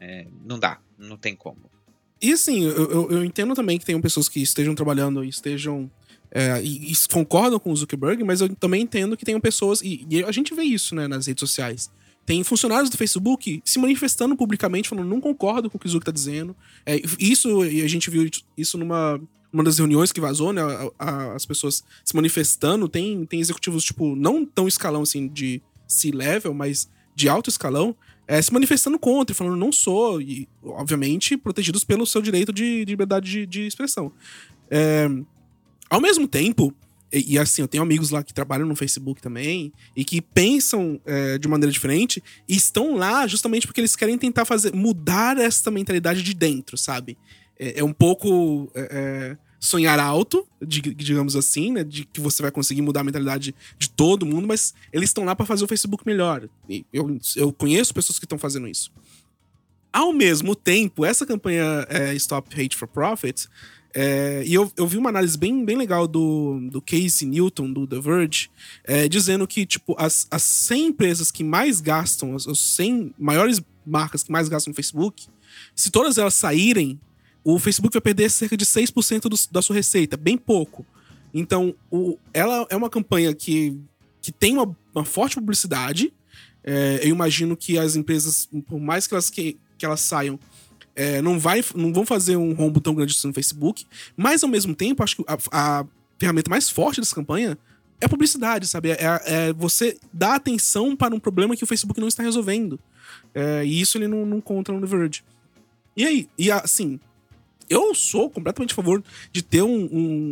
É, não dá, não tem como. E assim, eu, eu, eu, entendo também que tem pessoas que estejam trabalhando e estejam. É, e, e, concordam com o Zuckerberg, mas eu também entendo que tem pessoas. E, e, a gente vê isso, né, nas redes sociais. Tem funcionários do Facebook se manifestando publicamente, falando não concordo com o que o Zuck tá dizendo. É, isso, e a gente viu isso numa uma das reuniões que vazou, né? A, a, as pessoas se manifestando. Tem, tem executivos, tipo, não tão escalão assim de C-level, mas de alto escalão, é, se manifestando contra, falando não sou, e obviamente protegidos pelo seu direito de, de liberdade de, de expressão. É, ao mesmo tempo, e, e, assim, eu tenho amigos lá que trabalham no Facebook também e que pensam é, de maneira diferente e estão lá justamente porque eles querem tentar fazer mudar essa mentalidade de dentro, sabe? É, é um pouco. É, é sonhar alto, digamos assim, né? De que você vai conseguir mudar a mentalidade de todo mundo, mas eles estão lá para fazer o Facebook melhor. Eu, eu conheço pessoas que estão fazendo isso. Ao mesmo tempo, essa campanha é, Stop Hate for Profit, é, e eu, eu vi uma análise bem, bem legal do, do Casey Newton, do The Verge, é, dizendo que, tipo, as, as 100 empresas que mais gastam, as, as 100 maiores marcas que mais gastam no Facebook, se todas elas saírem o Facebook vai perder cerca de 6% do, da sua receita, bem pouco. Então, o, ela é uma campanha que, que tem uma, uma forte publicidade. É, eu imagino que as empresas, por mais que elas, que, que elas saiam, é, não, vai, não vão fazer um rombo tão grande assim no Facebook. Mas, ao mesmo tempo, acho que a, a ferramenta mais forte dessa campanha é a publicidade, sabe? É, é, você dar atenção para um problema que o Facebook não está resolvendo. É, e isso ele não, não conta no The Verge. E aí, e assim, eu sou completamente a favor de ter um,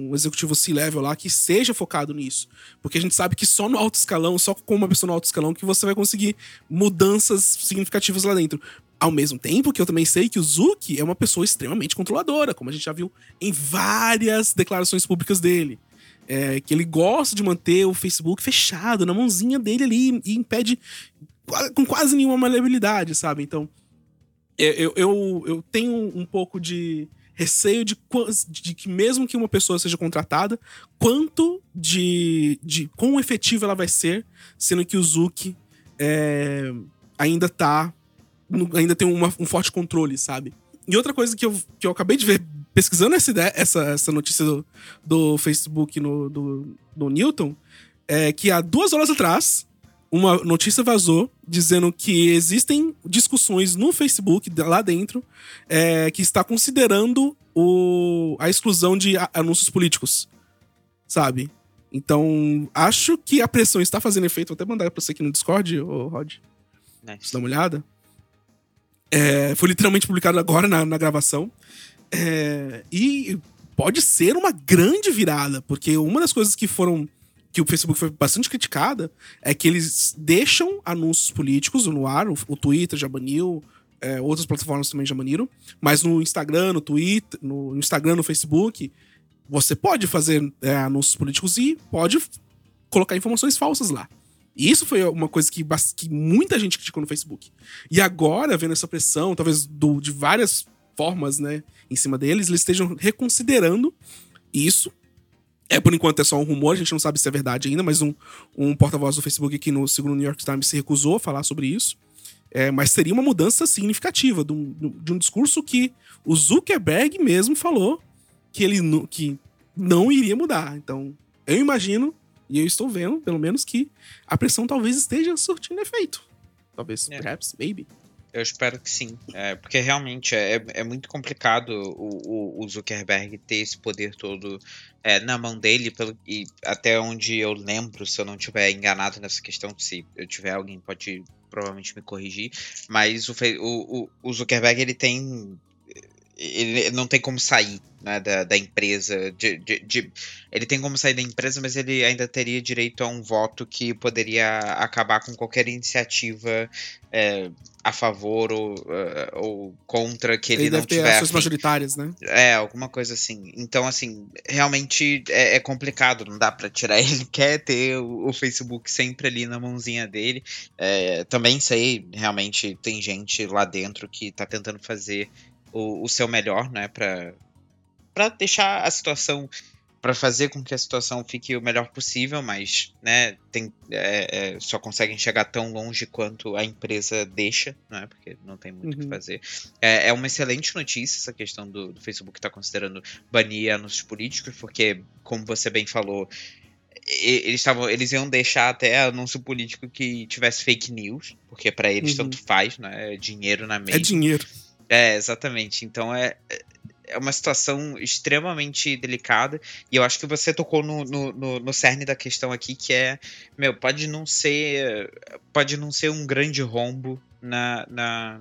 um executivo C-level lá que seja focado nisso. Porque a gente sabe que só no alto escalão, só com uma pessoa no alto escalão, que você vai conseguir mudanças significativas lá dentro. Ao mesmo tempo que eu também sei que o Zuki é uma pessoa extremamente controladora, como a gente já viu em várias declarações públicas dele. É, que ele gosta de manter o Facebook fechado na mãozinha dele ali e impede com quase nenhuma maleabilidade, sabe? Então, eu, eu, eu tenho um pouco de receio de, de que mesmo que uma pessoa seja contratada, quanto de, de quão efetiva ela vai ser, sendo que o Zuki é, ainda tá ainda tem uma, um forte controle, sabe? E outra coisa que eu, que eu acabei de ver pesquisando essa, ideia, essa, essa notícia do, do Facebook no, do, do Newton é que há duas horas atrás uma notícia vazou dizendo que existem discussões no Facebook, lá dentro, é, que está considerando o, a exclusão de anúncios políticos. Sabe? Então, acho que a pressão está fazendo efeito. Vou até mandar pra você aqui no Discord, ô Rod. Nice. Você dá uma olhada. É, foi literalmente publicado agora na, na gravação. É, e pode ser uma grande virada, porque uma das coisas que foram que o Facebook foi bastante criticada é que eles deixam anúncios políticos no ar, o, o Twitter já baniu, é, outras plataformas também já baniram, mas no Instagram, no Twitter, no Instagram, no Facebook, você pode fazer é, anúncios políticos e pode colocar informações falsas lá. E isso foi uma coisa que, que muita gente criticou no Facebook. E agora, vendo essa pressão, talvez do, de várias formas, né, em cima deles, eles estejam reconsiderando isso é, por enquanto, é só um rumor, a gente não sabe se é verdade ainda, mas um, um porta-voz do Facebook aqui no segundo New York Times se recusou a falar sobre isso. É, mas seria uma mudança significativa de um, de um, discurso que o Zuckerberg mesmo falou que ele que não iria mudar. Então, eu imagino, e eu estou vendo, pelo menos, que a pressão talvez esteja surtindo efeito. Talvez, é. perhaps, maybe. Eu espero que sim. É, porque realmente é, é muito complicado o, o, Zuckerberg ter esse poder todo é, na mão dele. Pelo, e até onde eu lembro, se eu não estiver enganado nessa questão, se eu tiver alguém pode provavelmente me corrigir. Mas o, o, o Zuckerberg ele tem ele não tem como sair né, da, da empresa. De, de, de, ele tem como sair da empresa, mas ele ainda teria direito a um voto que poderia acabar com qualquer iniciativa é, a favor ou, uh, ou contra que ele, ele não deve tiver. Ter majoritárias, né? É, alguma coisa assim. Então, assim, realmente é, é complicado, não dá para tirar. Ele quer ter o, o, Facebook sempre ali na mãozinha dele. É, também sei, realmente, tem gente lá dentro que tá tentando fazer o, o seu melhor, né, para para deixar a situação para fazer com que a situação fique o melhor possível, mas né, tem, é, é, só conseguem chegar tão longe quanto a empresa deixa, né, porque não tem muito o uhum. que fazer. É, é, uma excelente notícia essa questão do, do Facebook estar tá considerando banir anúncios políticos, porque, como você bem falou, eles estavam eles iam deixar até anúncio político que tivesse fake news, porque para eles uhum. tanto faz, né? É dinheiro na mesa. É dinheiro. É, exatamente. Então é, é uma situação extremamente delicada. E eu acho que você tocou no, no, no, no, cerne da questão aqui, que é, meu, pode não ser. Pode não ser um grande rombo na, na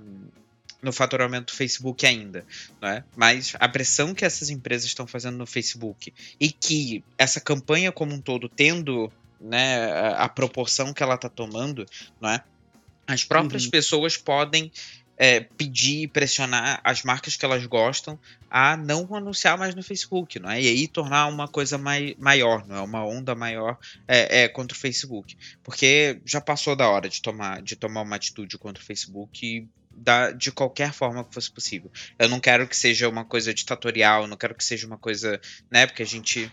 no faturamento do Facebook ainda, né? Mas a pressão que essas empresas estão fazendo no Facebook e que essa campanha como um todo tendo né, a, a proporção que ela está tomando, não é? As próprias uhum. pessoas podem é, pedir e pressionar as marcas que elas gostam a não anunciar mais no Facebook, não é? E aí tornar uma coisa mai, maior, não é? Uma onda maior é, é, contra o Facebook. Porque já passou da hora de tomar, de tomar uma atitude contra o Facebook da, de qualquer forma que fosse possível. Eu não quero que seja uma coisa ditatorial, não quero que seja uma coisa, né? Porque a gente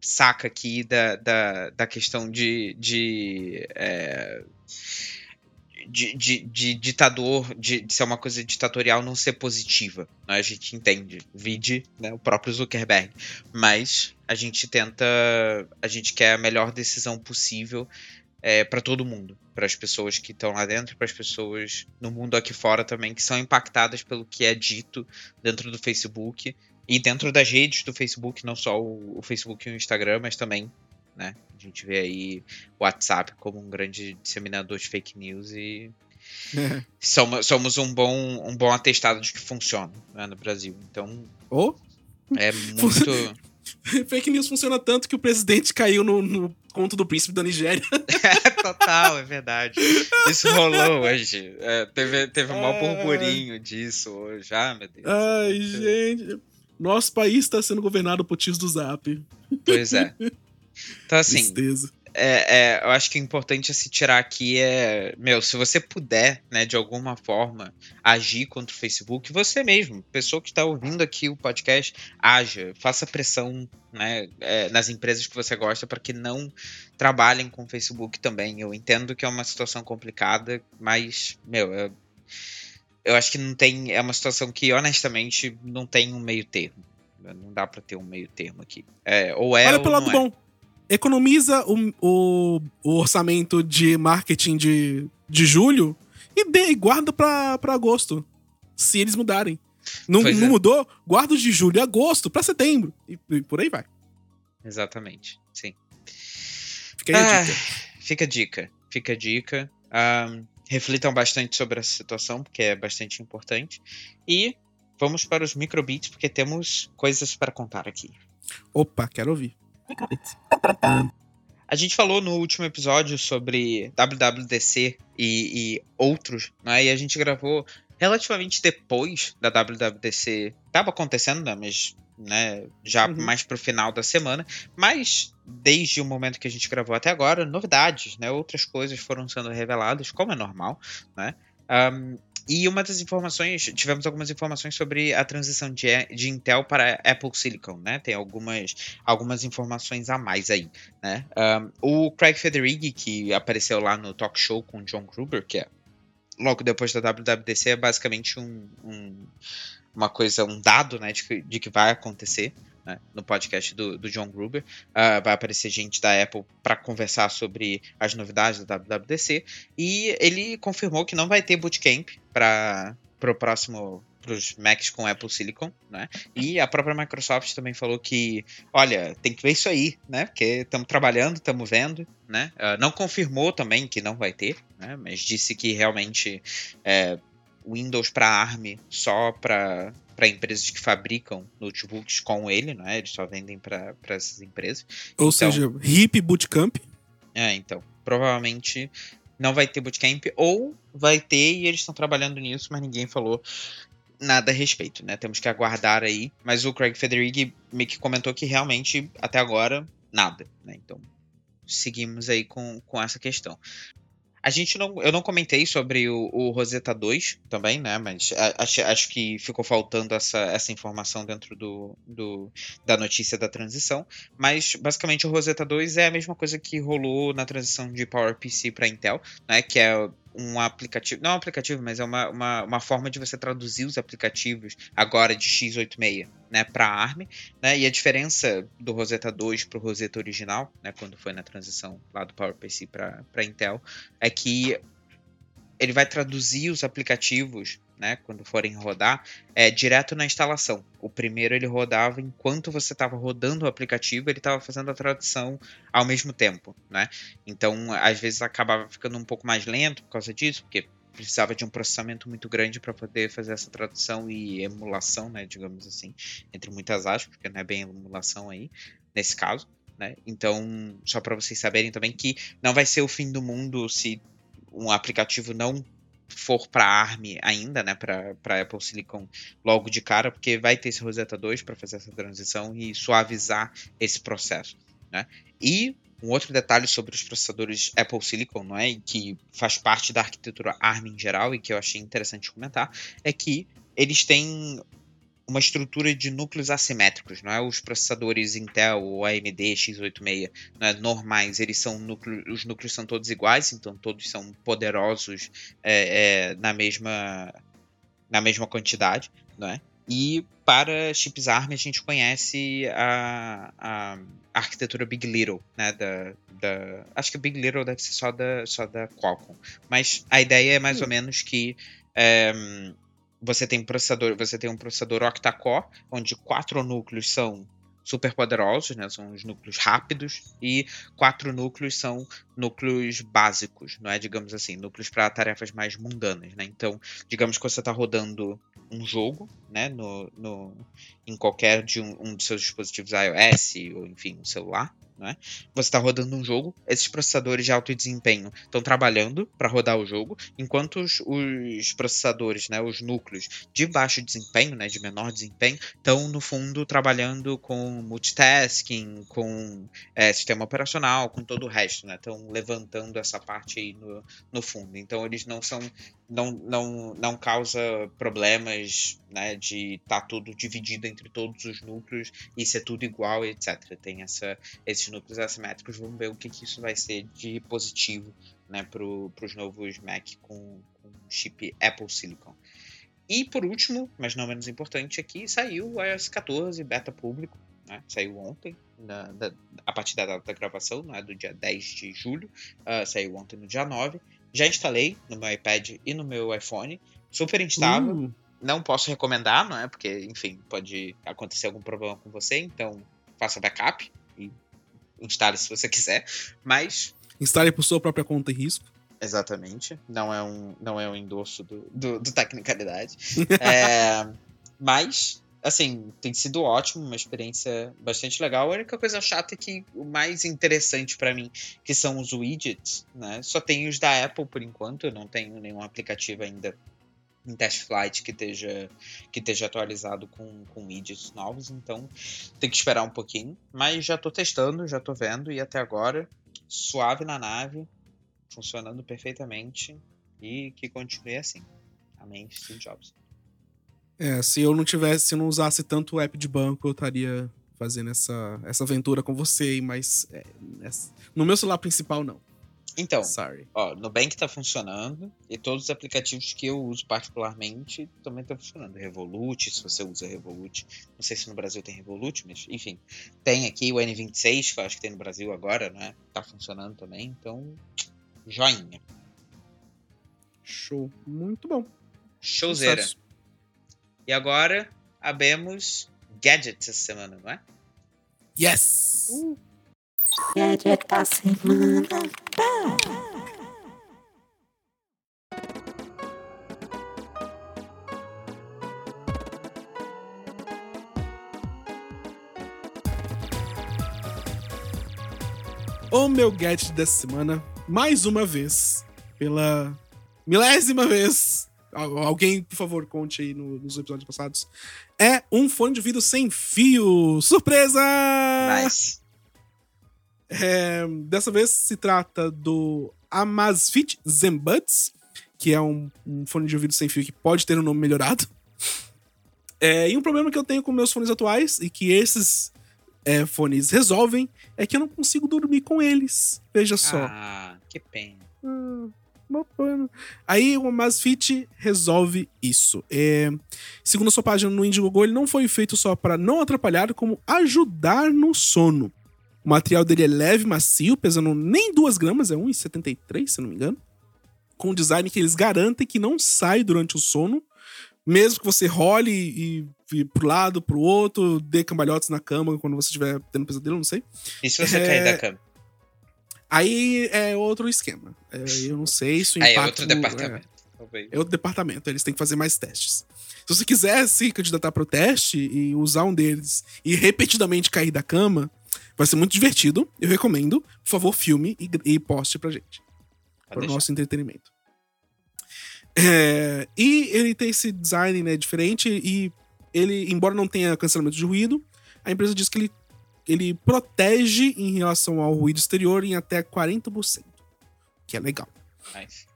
saca aqui da, da, da questão de, de é, de, de, de ditador, de, de, ser uma coisa ditatorial não ser positiva. Né? A gente entende. Vide né, o próprio Zuckerberg. Mas a gente tenta. A gente quer a melhor decisão possível é, para todo mundo. Para as pessoas que estão lá dentro para as pessoas no mundo aqui fora também, que são impactadas pelo que é dito dentro do Facebook. E dentro das redes do Facebook, não só o, o Facebook e o Instagram, mas também né? A gente vê aí o WhatsApp como um grande disseminador de fake news e é. somos, somos um, bom, um bom atestado de que funciona né, no Brasil. Então. Oh. É muito. Fake news funciona tanto que o presidente caiu no, no conto do príncipe da Nigéria. É, total, é verdade. Isso rolou hoje. É, teve teve um maior burburinho disso hoje. Ah, meu Deus. Ai, gente. Nosso país está sendo governado por tios do Zap. Pois é. Então, assim. Tristeza é, é, eu acho que o importante a se tirar aqui é, meu, se você puder, né, de alguma forma, agir contra o Facebook, você mesmo, pessoa que está ouvindo aqui o podcast, haja, faça pressão, né, é, nas empresas que você gosta para que não trabalhem com o Facebook também. Eu entendo que é uma situação complicada, mas, meu, eu, eu acho que não tem, é uma situação que honestamente não tem um meio termo. Não dá para ter um meio termo aqui. É, ou é Olha ou pelo lado é. bom economiza o, o, o, orçamento de marketing de, de julho e, dê, e guarda pra, pra agosto. Se eles mudarem. Não, não é. mudou? Guarda de julho e agosto pra setembro. E, e, por aí vai. Exatamente, sim. Fica aí a dica. Fica a dica. Fica a dica. Um, reflitam bastante sobre essa situação, porque é bastante importante. E vamos para os microbeats, porque temos coisas para contar aqui. Opa, quero ouvir. A gente falou no último episódio sobre WWDC e, e outros, né? E a gente gravou relativamente depois da WWDC. Tava acontecendo, né? Mas né, já uhum. mais pro final da semana, mas desde o momento que a gente gravou até agora, novidades, né, outras coisas foram sendo reveladas, como é normal, né, um, e uma das informações, tivemos algumas informações sobre a transição de, de Intel para Apple Silicon, né? Tem algumas, algumas informações a mais aí, né? Um, o Craig Federighi, que apareceu lá no talk show com John Gruber, que é logo depois da WWDC, é basicamente um, um uma coisa, um dado, né, de que, de que vai acontecer, né, no podcast do, do John Gruber. Uh, vai aparecer gente da Apple para conversar sobre as novidades da WWDC. E ele confirmou que não vai ter bootcamp para o próximo para os Macs com Apple Silicon, né? E a própria Microsoft também falou que, olha, tem que ver isso aí, né? Porque estamos trabalhando, estamos vendo, né? Uh, não confirmou também que não vai ter, né? Mas disse que realmente é, Windows para ARM só para para empresas que fabricam notebooks com ele, não é? Eles só vendem para essas empresas. Ou então, seja, hip bootcamp. É, então, provavelmente não vai ter bootcamp ou vai ter e eles estão trabalhando nisso, mas ninguém falou nada a respeito, né? Temos que aguardar aí. Mas o Craig Federighi meio que comentou que realmente até agora nada, né? Então seguimos aí com, com essa questão. A gente não. Eu não comentei sobre o, o Rosetta 2 também, né? Mas acho, acho que ficou faltando essa, essa informação dentro do, do, da notícia da transição. Mas basicamente o Rosetta 2 é a mesma coisa que rolou na transição de PowerPC para Intel, né? Que é um aplicativo, não é um aplicativo, mas é uma, uma, uma, forma de você traduzir os aplicativos agora de x86, né, para ARM, né, e a diferença do Rosetta 2 para o Rosetta original, né, quando foi na transição lá do PowerPC para Intel, é que ele vai traduzir os aplicativos, né, quando forem rodar, é, direto na instalação. O primeiro ele rodava enquanto você estava rodando o aplicativo, ele estava fazendo a tradução ao mesmo tempo, né? Então, às vezes acabava ficando um pouco mais lento por causa disso, porque precisava de um processamento muito grande para poder fazer essa tradução e emulação, né, digamos assim, entre muitas aspas, porque não é bem emulação aí, nesse caso. Né? Então, só para vocês saberem também que não vai ser o fim do mundo se um aplicativo não for para ARM ainda, né, para Apple Silicon logo de cara, porque vai ter esse Rosetta 2 para fazer essa transição e suavizar esse processo, né? E um outro detalhe sobre os processadores Apple Silicon, não é, que faz parte da arquitetura ARM em geral e que eu achei interessante comentar, é que eles têm uma estrutura de núcleos assimétricos, não é? Os processadores Intel ou AMD x86 é? normais, eles são núcleos, os núcleos são todos iguais, então todos são poderosos é, é, na mesma na mesma quantidade, não é? E para chips ARM a gente conhece a, a arquitetura Big Little, né? Da, da, acho que Big Little deve ser só da, só da Qualcomm, mas a ideia é mais ou menos que é, você tem processador, você tem um processador octa-core, onde quatro núcleos são super poderosos, né? São os núcleos rápidos e quatro núcleos são núcleos básicos, não é, digamos assim, núcleos para tarefas mais mundanas, né? Então, digamos que você está rodando um jogo, né, no, no, em qualquer de um, um dos seus dispositivos iOS ou enfim, um celular, né? Você está rodando um jogo, esses processadores de alto desempenho estão trabalhando para rodar o jogo, enquanto os, os, processadores, né, os núcleos de baixo desempenho, né, de menor desempenho, estão no fundo trabalhando com multitasking, com é, sistema operacional, com todo o resto, né? Estão levantando essa parte aí no, no fundo. Então eles não são não, não, não causa problemas né, de estar tá tudo dividido entre todos os núcleos e ser tudo igual, etc. Tem essa, esses núcleos assimétricos, vamos ver o que, que isso vai ser de positivo né, para os novos Mac com, com chip Apple Silicon. E por último, mas não menos importante aqui, saiu o iOS 14 beta público, né, saiu ontem, na, da, a partir da data da gravação, né, do dia 10 de julho, uh, saiu ontem no dia 9, já instalei no meu iPad e no meu iPhone. Super instável. Uh. Não posso recomendar, não é? Porque, enfim, pode acontecer algum problema com você. Então, faça backup e instale se você quiser. Mas. Instale por sua própria conta e risco. Exatamente. Não é um, não é um endosso do, do, do Tecnicalidade. é, mas assim, tem sido ótimo, uma experiência bastante legal. A única coisa chata é que o mais interessante para mim, que são os widgets, né? Só tem os da Apple por enquanto, eu não tenho nenhum aplicativo ainda em test flight que esteja, que esteja atualizado com, com widgets novos, então tem que esperar um pouquinho. Mas já estou testando, já estou vendo, e até agora, suave na nave, funcionando perfeitamente, e que continue assim. Amém, Steve Jobs. É, se eu não tivesse, se eu não usasse tanto o app de banco, eu estaria fazendo essa, essa aventura com você, mas é, no meu celular principal não. Então, Sorry. ó, Nubank tá funcionando e todos os aplicativos que eu uso particularmente também estão funcionando. Revolut, se você usa Revolut. Não sei se no Brasil tem Revolut, mas enfim. Tem aqui o N26, que eu acho que tem no Brasil agora, né? Tá funcionando também, então joinha. Show. Muito bom. Showzera. Sucesso. E agora abemos gadgets essa semana, não é? Yes! Uh. Gadget da semana. O meu gadget dessa semana, mais uma vez, pela milésima vez, Alguém, por favor, conte aí no, nos episódios passados. É um fone de ouvido sem fio. Surpresa! Nice. É, dessa vez se trata do Amazfit Zenbuds, que é um, um, fone de ouvido sem fio que pode ter um nome melhorado. É, e um problema que eu tenho com meus fones atuais e que esses é, fones resolvem é que eu não consigo dormir com eles. Veja só. Ah, que pena. Hum, Aí o Amazfit resolve isso. É, segundo a sua página no Indiegogo, ele não foi feito só para não atrapalhar, como ajudar no sono. O material dele é leve, macio, pesando nem 2 gramas, é 1,73, se não me engano. Com um design que eles garantem que não sai durante o sono, mesmo que você role e, e pro lado, pro outro, dê cambalhotas na cama quando você estiver tendo pesadelo, não sei. E se você é... cair da cama? Aí é outro esquema. É, eu não sei se o impacto... Aí é outro departamento. É, é outro departamento, eles têm que fazer mais testes. Se você quiser se candidatar para o teste e usar um deles e repetidamente cair da cama, vai ser muito divertido. Eu recomendo. Por favor, filme e, e poste pra gente. Para o nosso entretenimento. É, e ele tem esse design né, diferente e ele, embora não tenha cancelamento de ruído, a empresa diz que ele ele protege em relação ao ruído exterior em até 40%, que é legal. Nice.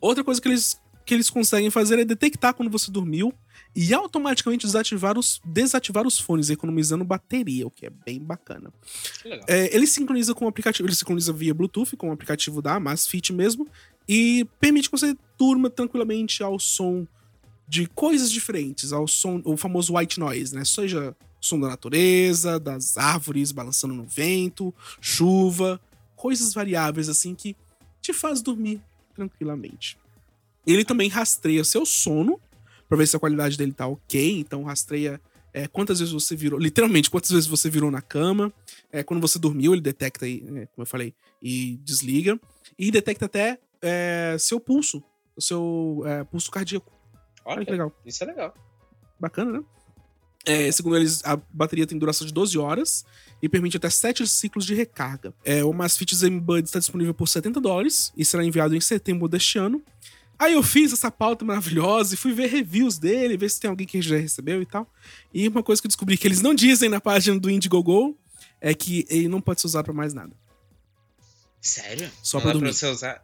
Outra coisa que eles, que eles conseguem fazer é detectar quando você dormiu e automaticamente desativar os, desativar os fones, economizando bateria, o que é bem bacana. É, ele sincroniza com o aplicativo, ele sincroniza via Bluetooth com o aplicativo da Amazfit mesmo e permite que você durma tranquilamente ao som de coisas diferentes, ao som, o famoso white noise, né? Seja som da natureza, das árvores balançando no vento, chuva, coisas variáveis assim que te faz dormir tranquilamente. Ele também rastreia seu sono para ver se a qualidade dele tá ok, então rastreia é, quantas vezes você virou, literalmente, quantas vezes você virou na cama. É, quando você dormiu, ele detecta aí, é, como eu falei, e desliga. E detecta até é, seu pulso, o seu é, pulso cardíaco. Olha que legal. Isso é legal. Bacana, né? É, segundo eles, a bateria tem duração de 12 horas e permite até 7 ciclos de recarga. É, o Masfit Zen Bud está disponível por 70 dólares e será enviado em setembro deste ano. Aí eu fiz essa pauta maravilhosa e fui ver reviews dele, ver se tem alguém que já recebeu e tal. E uma coisa que eu descobri que eles não dizem na página do Indiegogo é que ele não pode ser usado pra mais nada. Sério? Só não pra dá dormir. pra você usar.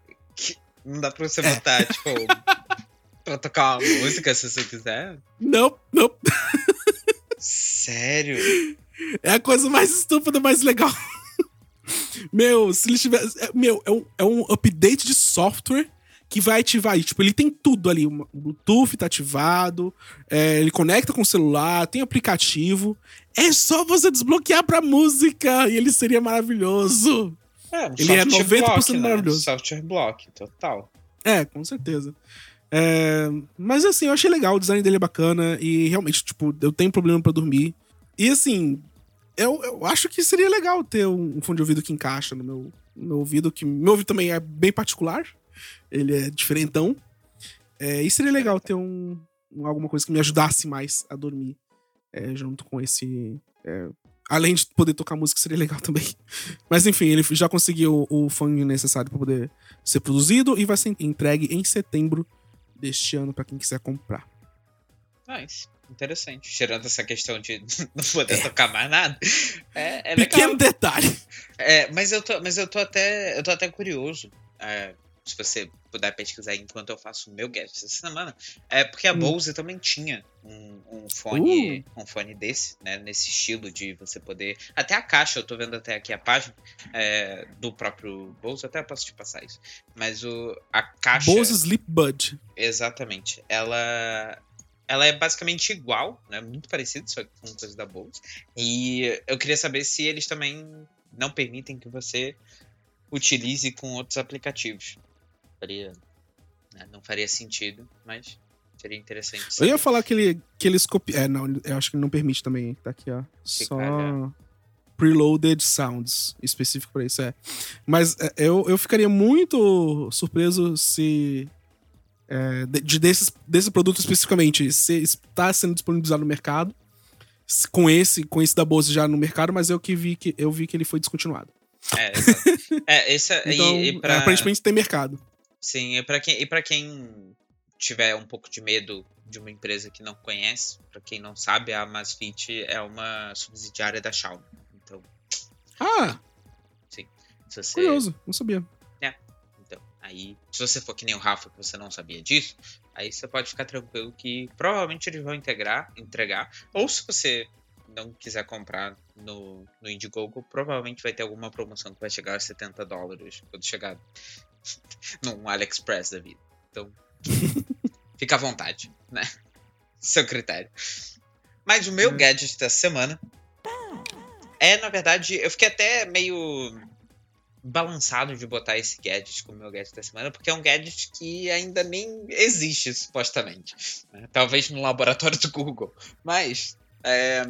Não dá pra você É. botar, tipo, pra tocar uma música se você quiser? Não, não. Sério? É a coisa mais estúpida, mais legal. meu, se ele tivesse. é- Meu, é um, é um update de software que vai ativar. e, Tipo, ele tem tudo ali. O Bluetooth tá ativado, é, ele conecta com o celular, tem aplicativo. É só você desbloquear pra música e ele seria maravilhoso. É, um Ele é software 90% block, né? maravilhoso. Software block, total. É, com certeza. É, mas assim, eu achei legal, o design dele é bacana e realmente, tipo, eu tenho problema pra dormir. E assim, eu, eu acho que seria legal ter um, um fone de ouvido que encaixa no meu, no meu ouvido, que meu ouvido também é bem particular. Ele é diferentão. É, e seria legal ter um, um- alguma coisa que me ajudasse mais a dormir é, junto com esse. é, além de poder tocar música, seria legal também. Mas enfim, ele já conseguiu o fone necessário para poder ser produzido e vai ser entregue em setembro deste ano para quem quiser comprar. Nice. Interessante. Tirando essa questão de não poder tocar mais nada. É, é Pequeno legal. detalhe. É, mas eu tô, mas eu tô até, eu tô até curioso. é, se você puder pesquisar enquanto eu faço o meu gadget essa semana, é porque a Hum. Bose também tinha um, um fone, um fone desse, né, nesse estilo de você poder, até a caixa, eu tô vendo até aqui a página é, do próprio Bose, até posso te passar isso, mas o a caixa, Bose Sleep Bud. exatamente, ela ela é basicamente igual, né, muito parecida, só que com coisa da Bose, e eu queria saber se eles também não permitem que você utilize com outros aplicativos. Faria, né, não faria sentido, mas seria interessante. Eu ia falar que, ele, que eles copiam. É, não, eu acho que ele não permite também. Tá aqui, ó. Só. calhar. Preloaded sounds, específico pra isso, é. Mas é, eu, eu ficaria muito surpreso se. é, de, de desses, desse produto especificamente, se está sendo disponibilizado no mercado. Com esse, com esse da Bose já no mercado, mas eu que vi que eu vi que ele foi descontinuado. É, exato. é, esse Então, e, e pra, é, aparentemente tem mercado. Sim, e pra quem, e pra quem tiver um pouco de medo de uma empresa que não conhece, pra quem não sabe, a Amazfit é uma subsidiária da Xiaomi. Então, Ah, se você curioso, não sabia. Então, aí, se você for que nem o Rafa, que você não sabia disso, aí você pode ficar tranquilo que provavelmente eles vão integrar, entregar. Ou se você não quiser comprar no, no Indiegogo, provavelmente vai ter alguma promoção que vai chegar a 70 dólares quando chegar num AliExpress da vida. Então, fica à vontade, né? Seu critério. Mas o meu Hum. gadget da semana é, na verdade, eu fiquei até meio balançado de botar esse gadget como meu gadget da semana, porque é um gadget que ainda nem existe, supostamente. né? Talvez no laboratório do Google. Mas é,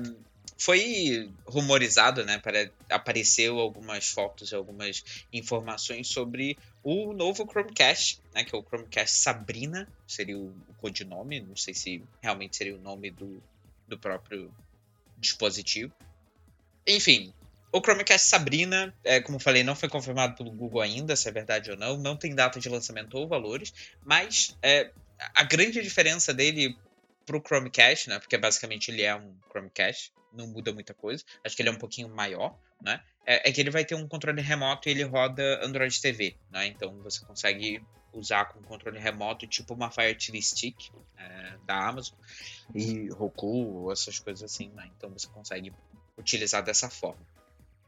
foi rumorizado, né? Para, apareceu algumas fotos, algumas informações sobre o novo Chromecast, né? Que é o Chromecast Sabrina, seria o, codinome, não sei se realmente seria o nome do, do próprio dispositivo. Enfim, o Chromecast Sabrina, é, como falei, não foi confirmado pelo Google ainda, se é verdade ou não. Não tem data de lançamento ou valores. Mas é, a grande diferença dele pro Chromecast, né? Porque basicamente ele é um Chromecast, não muda muita coisa. Acho que ele é um pouquinho maior, né? É, é que ele vai ter um controle remoto e ele roda Android TV, né? Então você consegue usar com controle remoto, tipo uma Fire TV Stick é, da Amazon e Roku, essas coisas assim, né? Então você consegue utilizar dessa forma.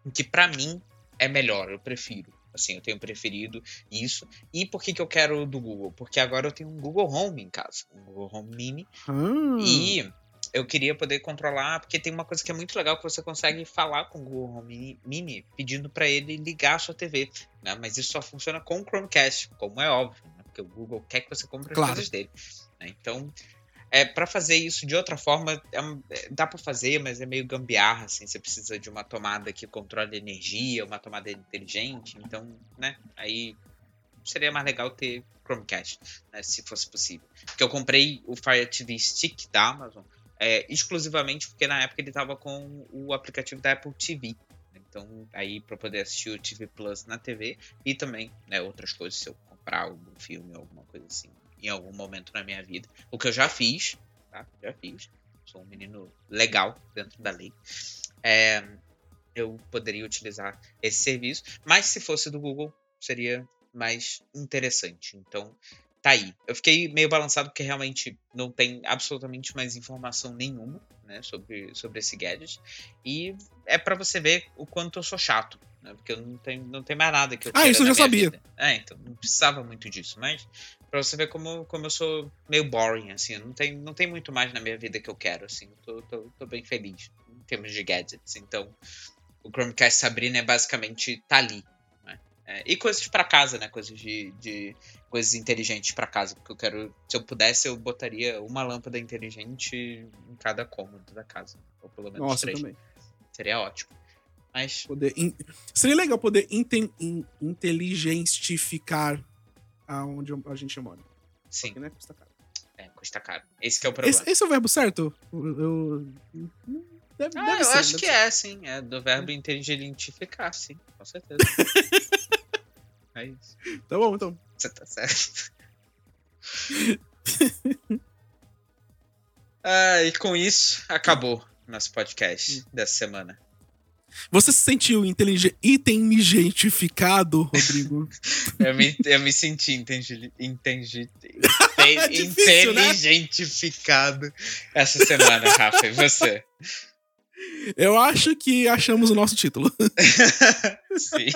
O que pra mim é melhor, eu prefiro. Assim, eu tenho preferido isso. E por que, que eu quero o do Google? Porque agora eu tenho um Google Home em casa, um Google Home Mini, Ah, e eu queria poder controlar, porque tem uma coisa que é muito legal que você consegue falar com o Google Home Mini pedindo para ele ligar a sua TV, né? Mas isso só funciona com o Chromecast, como é óbvio, né? Porque o Google quer que você compre as Claro. coisas dele. né? Então, É, para fazer isso de outra forma, é é, dá para fazer, mas é meio gambiarra, assim. Você precisa de uma tomada que controle energia, uma tomada inteligente. Então, né? Aí seria mais legal ter Chromecast, né, se fosse possível. Porque eu comprei o Fire TV Stick da Amazon é, exclusivamente porque na época ele tava com o aplicativo da Apple TV. Então, aí para poder assistir o TV Plus na TV e também né, outras coisas, se eu comprar algum filme alguma coisa assim em algum momento na minha vida. O que eu já fiz, tá? Já fiz. Sou um menino legal dentro da lei. É, eu poderia utilizar esse serviço, mas se fosse do Google, seria mais interessante. Então, tá aí. Eu fiquei meio balançado porque realmente não tem absolutamente mais informação nenhuma, né, sobre, sobre esse gadget. E é pra você ver o quanto eu sou chato, né, porque eu não tenho, não tem mais nada que eu Ah, isso eu já sabia. vida. É, então não precisava muito disso, mas pra você ver como, como eu sou meio boring, assim, não tem, não tem muito mais na minha vida que eu quero, assim, eu tô, tô, tô bem feliz em termos de gadgets. Então, o Chromecast Sabrina é basicamente tá ali. né? É, e coisas pra casa, né? Coisas de, de coisas inteligentes pra casa, porque eu quero, se eu pudesse, eu botaria uma lâmpada inteligente em cada cômodo da casa, ou pelo menos Nossa, três. também. Seria ótimo. Mas Poder in- Seria legal poder in- inteligentificar aonde a gente mora. sim, Só que, né, custa caro. é, custa caro. Esse que é o problema. Esse, esse é o verbo certo? Eu, deve, Ah, deve eu ser, acho que ser. é, sim. É do verbo inteligentificar, sim, com certeza. é isso. Tá bom, então. Você tá certo. ah, e com isso, acabou nosso podcast dessa semana. Você se sentiu intelige- inteligentificado, Rodrigo? Eu me, eu me senti entendi, É difícil, né? inteligentificado essa semana, Rafa. E você? eu acho que achamos o nosso título. Sim.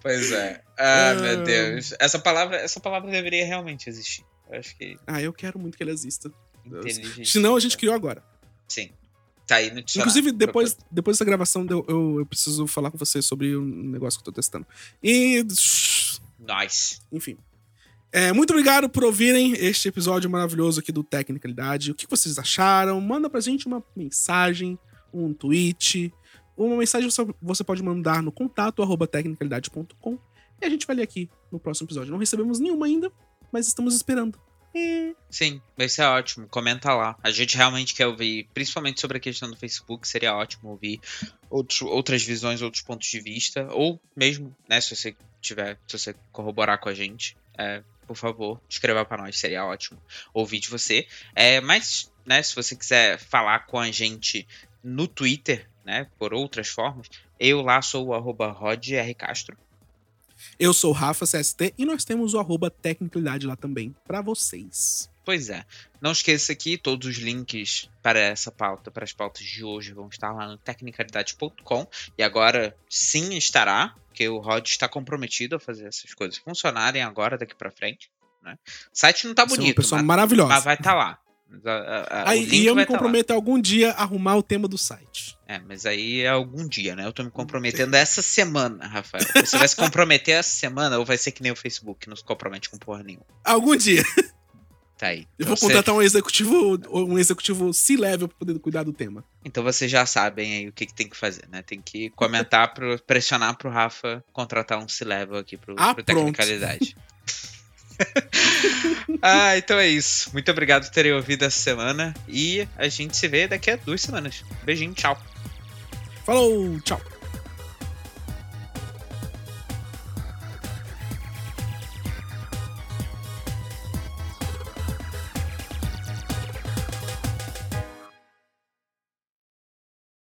Pois é. Ah, meu Deus. Essa palavra, essa palavra deveria realmente existir. Eu acho que Ah, eu quero muito que ele exista. inteligente. Senão a gente criou agora. Sim. Tá aí no dicionário. Inclusive, depois, depois dessa gravação, eu, eu, eu preciso falar com você sobre um negócio que eu tô testando. E. Nice. Enfim. É, muito obrigado por ouvirem este episódio maravilhoso aqui do Tecnicalidade. O que vocês acharam? Manda pra gente uma mensagem, um tweet. Uma mensagem você- você pode mandar no contato arroba tecnicalidade.com e a gente vai ler aqui no próximo episódio. Não recebemos nenhuma ainda, mas estamos esperando. É, Sim, vai ser ótimo. Comenta lá. A gente realmente quer ouvir, principalmente sobre a questão do Facebook, seria ótimo ouvir outros, outras visões, outros pontos de vista. Ou mesmo, né, se você tiver, se você corroborar com a gente, é, por favor, escreva pra nós, seria ótimo ouvir de você. É, mas, né, se você quiser falar com a gente no Twitter, né, por outras formas, eu lá sou o arroba rodrcastro. Eu sou o Rafa CST e nós temos o arroba Tecnicalidade lá também pra vocês. Pois é. Não esqueça que todos os links para essa pauta, para as pautas de hoje, vão estar lá no tecnicalidade.com. E agora sim estará, porque o Rod está comprometido a fazer essas coisas funcionarem agora, daqui para frente. Né? O site não tá Você é uma bonito, pessoa mas, maravilhosa. mas vai estar lá. A- a- Aí, e eu me tá comprometo a algum dia a arrumar o tema do site. É, mas aí é algum dia, né? Eu tô me comprometendo essa semana, Rafael. Você vai se comprometer essa semana ou vai ser que nem o Facebook, não se compromete com porra nenhuma. Algum dia. Tá aí. Eu Então vou você- contratar um executivo, um executivo C-level pra poder cuidar do tema. Então vocês já sabem aí o que, que tem que fazer, né? Tem que comentar, pro, pressionar pro Rafa contratar um C-Level aqui pro, Ah, pro. Tecnicalidade. ah, então é isso. Muito obrigado por terem ouvido essa semana. E a gente se vê daqui a duas semanas. Beijinho, tchau. Falou, tchau.